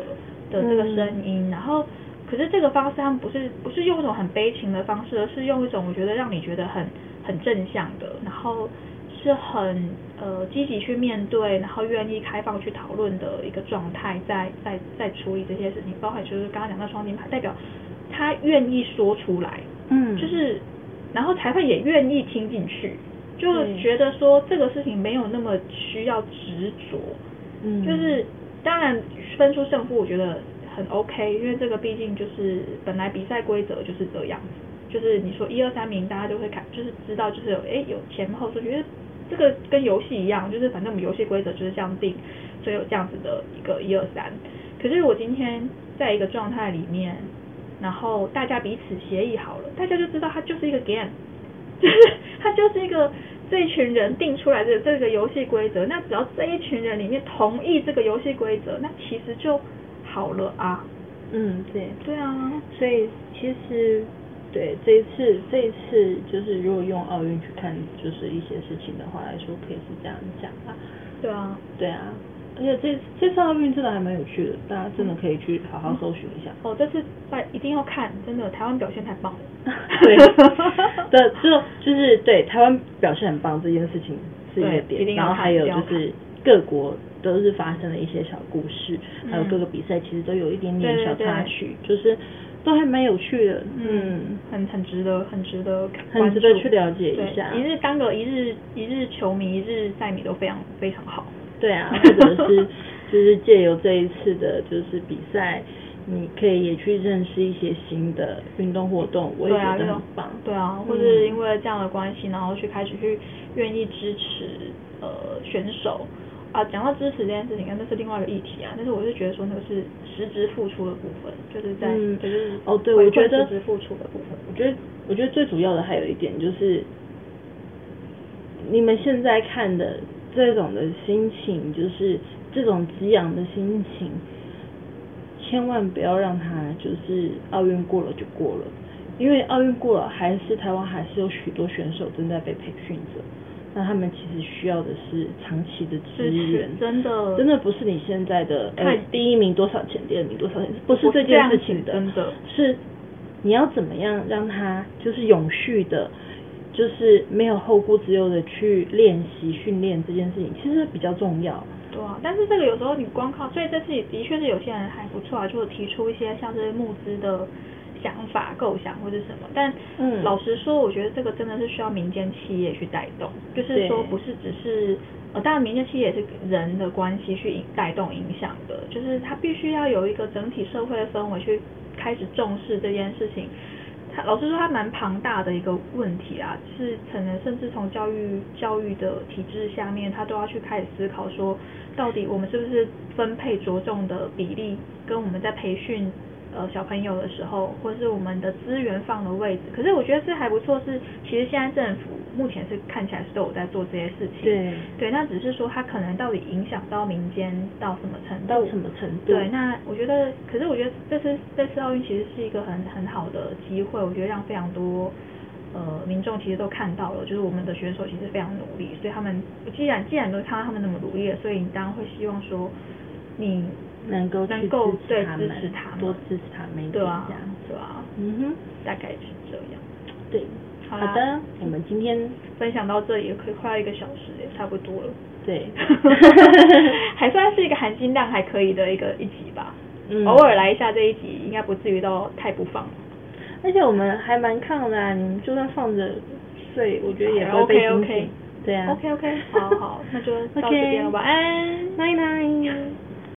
的这个声音，然后可是这个方式他们不是不是用一种很悲情的方式，而是用一种我觉得让你觉得很很正向的，然后是很呃积极去面对，然后愿意开放去讨论的一个状态，在在在处理这些事情，包含就是刚刚讲到双金牌，代表他愿意说出来，嗯，就是，然后裁判也愿意听进去，就觉得说这个事情没有那么需要执着，嗯就是当然分出胜负，我觉得很 OK，因为这个毕竟就是本来比赛规则就是这样子，就是你说一二三名，大家就会看，就是知道就是有哎有前后顺序，因为这个跟游戏一样，就是反正我们游戏规则就是这样定，所以有这样子的一个一二三。可是我今天在一个状态里面，然后大家彼此协议好了，大家就知道它就是一个 game，就是它就是一个这一群人定出来的这个游戏规则。那只要这一群人里面同意这个游戏规则，那其实就好了啊。嗯对。对啊，所以其实对这一次这一次就是如果用奥运去看就是一些事情的话来说，可以是这样讲啊。对啊，对啊，而且这这次奥运真的还蛮有趣的，大家真的可以去好好搜寻一下。哦，这次拜一定要看，真的台湾表现太棒 了。对，的就就是对台湾表现很棒这件事情是一个点，然后还有就是各国都是发生了一些小故事，还有嗯各个比赛其实都有一点点小对对对插曲，就是都还蛮有趣的，嗯，很很值得，很值得很值得去了解一下一日当个一日一日球迷，一日赛米都非常非常好。对啊，或者是就是借由这一次的就是比赛，你可以也去认识一些新的运动活动，我也对啊，觉得很棒。对啊，嗯或是因为这样的关系，然后去开始去愿意支持呃选手啊。讲到支持这件事情，那是另外一个议题啊。但是我是觉得说那个是实质付出的部分，就是在、嗯就是哦对我觉得实质付出的部分。我觉得，我觉得最主要的还有一点就是，你们现在看的这种的心情，就是这种激昂的心情，千万不要让它就是奥运过了就过了，因为奥运过了，还是台湾还是有许多选手正在被培训着，那他们其实需要的是长期的支支持援，真的真的不是你现在的呃看第一名多少钱，第二名多少钱，不是这件事情的真的。是你要怎么样让他就是永续的，就是没有后顾之忧的去练习训练这件事情，其实比较重要。对啊，但是这个有时候你光靠，所以这次也的确是有些人还不错啊，就有提出一些像是募资的想法、构想或者什么。但嗯老实说，我觉得这个真的是需要民间企业去带动，就是说不是只是呃，当然民间企业也是人的关系去引带动影响的，就是它必须要有一个整体社会的氛围去开始重视这件事情。他老师说，他蛮庞大的一个问题啊，是可能甚至从教育教育的体制下面，他都要去开始思考说，到底我们是不是分配着重的比例，跟我们在培训呃小朋友的时候，或是我们的资源放的位置。可是我觉得这还不错，是其实现在政府目前是看起来是都有在做这些事情。对对，那只是说它可能到底影响到民间到什么程度？到什么程度对，那我觉得，可是我觉得这次这次奥运其实是一个很很好的机会，我觉得让非常多呃民众其实都看到了，就是我们的选手其实非常努力，所以他们既然既然都看到他们那么努力了，所以你当然会希望说你能够去能够支持对支他们持他们，多支持他们一对啊点这样对啊，嗯哼，大概是这样。对。好的，我们今天分享到这里也可以快要一个小时也差不多了，对 还算是一个含金量还可以的一个一集吧。嗯偶尔来一下这一集，应该不至于到太不放。而且我们还蛮抗的啊，你们就算放着睡，我觉得也会被 OK 惊 OK 醒。对啊。OK OK，好好，那就到这边了，晚安。拜拜。